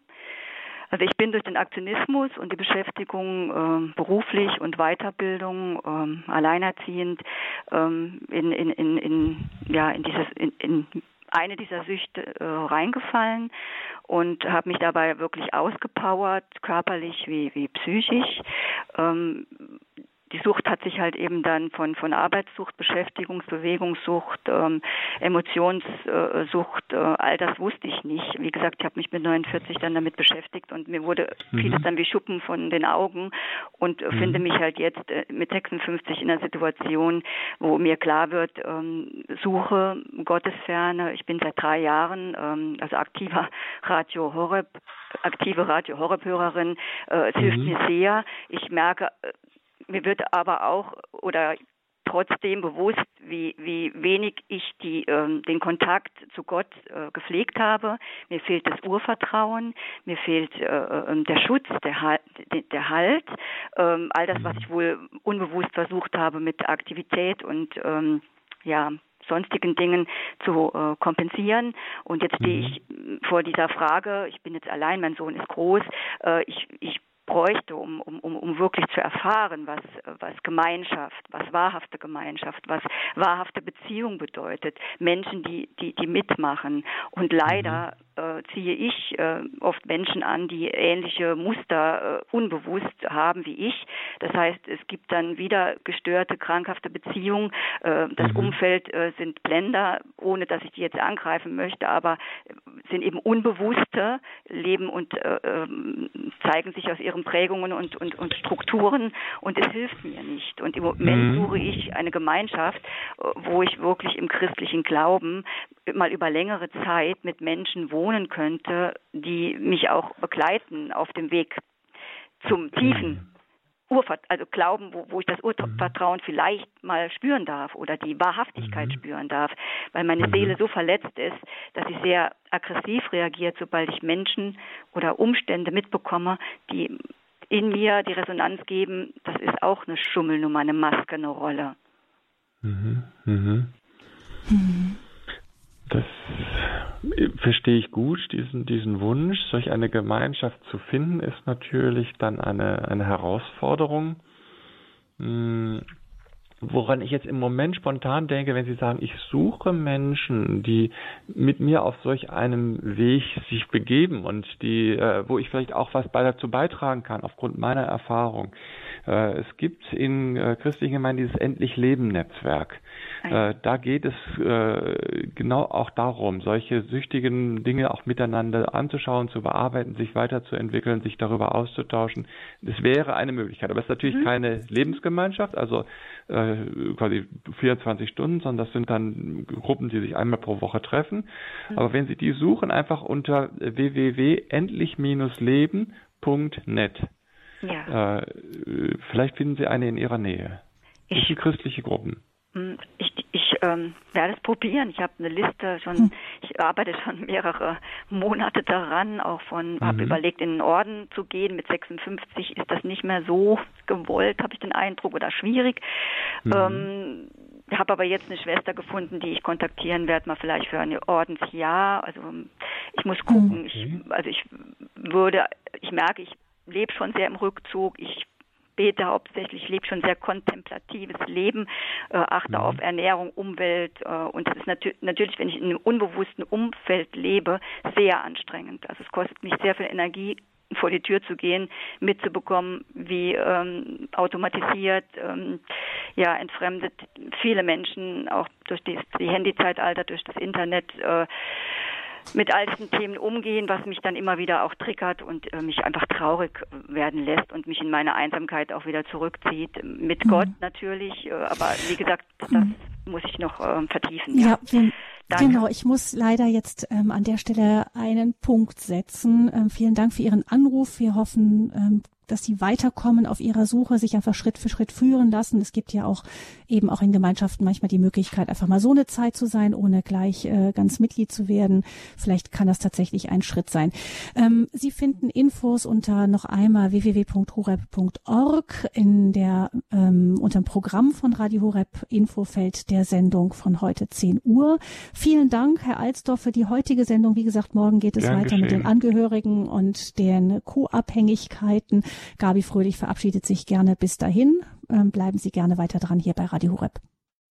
Also ich bin durch den Aktionismus und die Beschäftigung äh, beruflich und Weiterbildung ähm, alleinerziehend ähm, in, in, in, in, ja, in, dieses, in, in eine dieser Süchte äh, reingefallen und habe mich dabei wirklich ausgepowert, körperlich wie, wie psychisch. Ähm, die Sucht hat sich halt eben dann von, von Arbeitssucht, Beschäftigungs-, Bewegungssucht, ähm, Emotionssucht, äh, all das wusste ich nicht. Wie gesagt, ich habe mich mit 49 dann damit beschäftigt und mir wurde mhm. vieles dann wie Schuppen von den Augen und mhm. finde mich halt jetzt äh, mit 56 in einer Situation, wo mir klar wird, ähm, Suche, Gottesferne. Ich bin seit drei Jahren, ähm, also aktiver Radio Horeb, aktive Radio Horeb-Hörerin. Äh, es mhm. hilft mir sehr. Ich merke, äh, mir wird aber auch oder trotzdem bewusst, wie, wie wenig ich die, ähm, den Kontakt zu Gott äh, gepflegt habe. Mir fehlt das Urvertrauen, mir fehlt äh, äh der Schutz, der, halt, der Halt, ähm, all das, was ich wohl unbewusst versucht habe mit Aktivität und ähm, ja, sonstigen Dingen zu äh, kompensieren. Und jetzt stehe mhm. ich vor dieser Frage, ich bin jetzt allein, mein Sohn ist groß, äh, ich, ich bräuchte, um, um, um wirklich zu erfahren, was, was Gemeinschaft, was wahrhafte Gemeinschaft, was wahrhafte Beziehung bedeutet. Menschen, die, die, die mitmachen. Und leider mhm äh, ziehe ich äh, oft Menschen an, die ähnliche Muster äh, unbewusst haben wie ich. Das heißt, es gibt dann wieder gestörte, krankhafte Beziehungen. Äh, das mhm. Umfeld äh, sind Blender, ohne dass ich die jetzt angreifen möchte, aber sind eben unbewusste, leben und äh, ähm, zeigen sich aus ihren Prägungen und, und, und Strukturen und es hilft mir nicht. Und im Moment mhm. suche ich eine Gemeinschaft, wo ich wirklich im christlichen Glauben mal über längere Zeit mit Menschen wohnen könnte, die mich auch begleiten auf dem Weg zum tiefen Urvert also Glauben, wo, wo ich das Urvertrauen vielleicht mal spüren darf oder die Wahrhaftigkeit mhm. spüren darf, weil meine mhm. Seele so verletzt ist, dass sie sehr aggressiv reagiert, sobald ich Menschen oder Umstände mitbekomme, die in mir die Resonanz geben, das ist auch eine Schummelnummer, eine Maske, eine Rolle. Mhm. Mhm. mhm. Das verstehe ich gut, diesen, diesen Wunsch. Solch eine Gemeinschaft zu finden, ist natürlich dann eine, eine Herausforderung. Hm, woran ich jetzt im Moment spontan denke, wenn Sie sagen, ich suche Menschen, die mit mir auf solch einem Weg sich begeben und die, äh, wo ich vielleicht auch was dazu beitragen kann, aufgrund meiner Erfahrung. Äh, es gibt in äh, christlichen Gemeinden dieses Endlich Leben Netzwerk. Äh, da geht es äh, genau auch darum, solche süchtigen Dinge auch miteinander anzuschauen, zu bearbeiten, sich weiterzuentwickeln, sich darüber auszutauschen. Das wäre eine Möglichkeit. Aber es ist natürlich mhm. keine Lebensgemeinschaft, also äh, quasi 24 Stunden, sondern das sind dann Gruppen, die sich einmal pro Woche treffen. Mhm. Aber wenn Sie die suchen, einfach unter www.endlich-leben.net. Ja. Äh, vielleicht finden Sie eine in Ihrer Nähe. Ich, das sind christliche Gruppen. Hm, ich, ich ähm, werde es probieren. Ich habe eine Liste schon, hm. ich arbeite schon mehrere Monate daran, auch von, mhm. habe überlegt, in den Orden zu gehen. Mit 56 ist das nicht mehr so gewollt, habe ich den Eindruck, oder schwierig. Mhm. Ähm, habe aber jetzt eine Schwester gefunden, die ich kontaktieren werde, mal vielleicht für ein Ordensjahr. Also ich muss gucken. Mhm. Ich, also ich würde, ich merke, ich lebe schon sehr im Rückzug. Ich bete hauptsächlich, lebe schon sehr kontemplatives Leben, äh, achte mhm. auf Ernährung, Umwelt äh, und es ist natür natürlich, wenn ich in einem unbewussten Umfeld lebe, sehr anstrengend. Also es kostet mich sehr viel Energie, vor die Tür zu gehen, mitzubekommen, wie ähm, automatisiert, ähm, ja, entfremdet viele Menschen auch durch die, die Handyzeitalter, durch das Internet äh, mit all diesen Themen umgehen, was mich dann immer wieder auch triggert und äh, mich einfach traurig werden lässt und mich in meine Einsamkeit auch wieder zurückzieht. Mit mhm. Gott natürlich, äh, aber wie gesagt, das mhm. Muss ich noch äh, vertiefen. Ja, ja genau. Ich muss leider jetzt ähm, an der Stelle einen Punkt setzen. Ähm, vielen Dank für Ihren Anruf. Wir hoffen, ähm, dass sie weiterkommen auf ihrer Suche, sich einfach Schritt für Schritt führen lassen. Es gibt ja auch eben auch in Gemeinschaften manchmal die Möglichkeit, einfach mal so eine Zeit zu sein, ohne gleich äh, ganz Mitglied zu werden. Vielleicht kann das tatsächlich ein Schritt sein. Ähm, sie finden Infos unter noch einmal www.horeb.org in der ähm, unter dem Programm von Radio Horeb Infofeld der Sendung von heute 10 Uhr. Vielen Dank, Herr Alsdorf, für die heutige Sendung. Wie gesagt, morgen geht es Gern weiter geschehen. mit den Angehörigen und den Co-Abhängigkeiten. Gabi Fröhlich verabschiedet sich gerne bis dahin. Ähm, bleiben Sie gerne weiter dran hier bei Radio Horeb.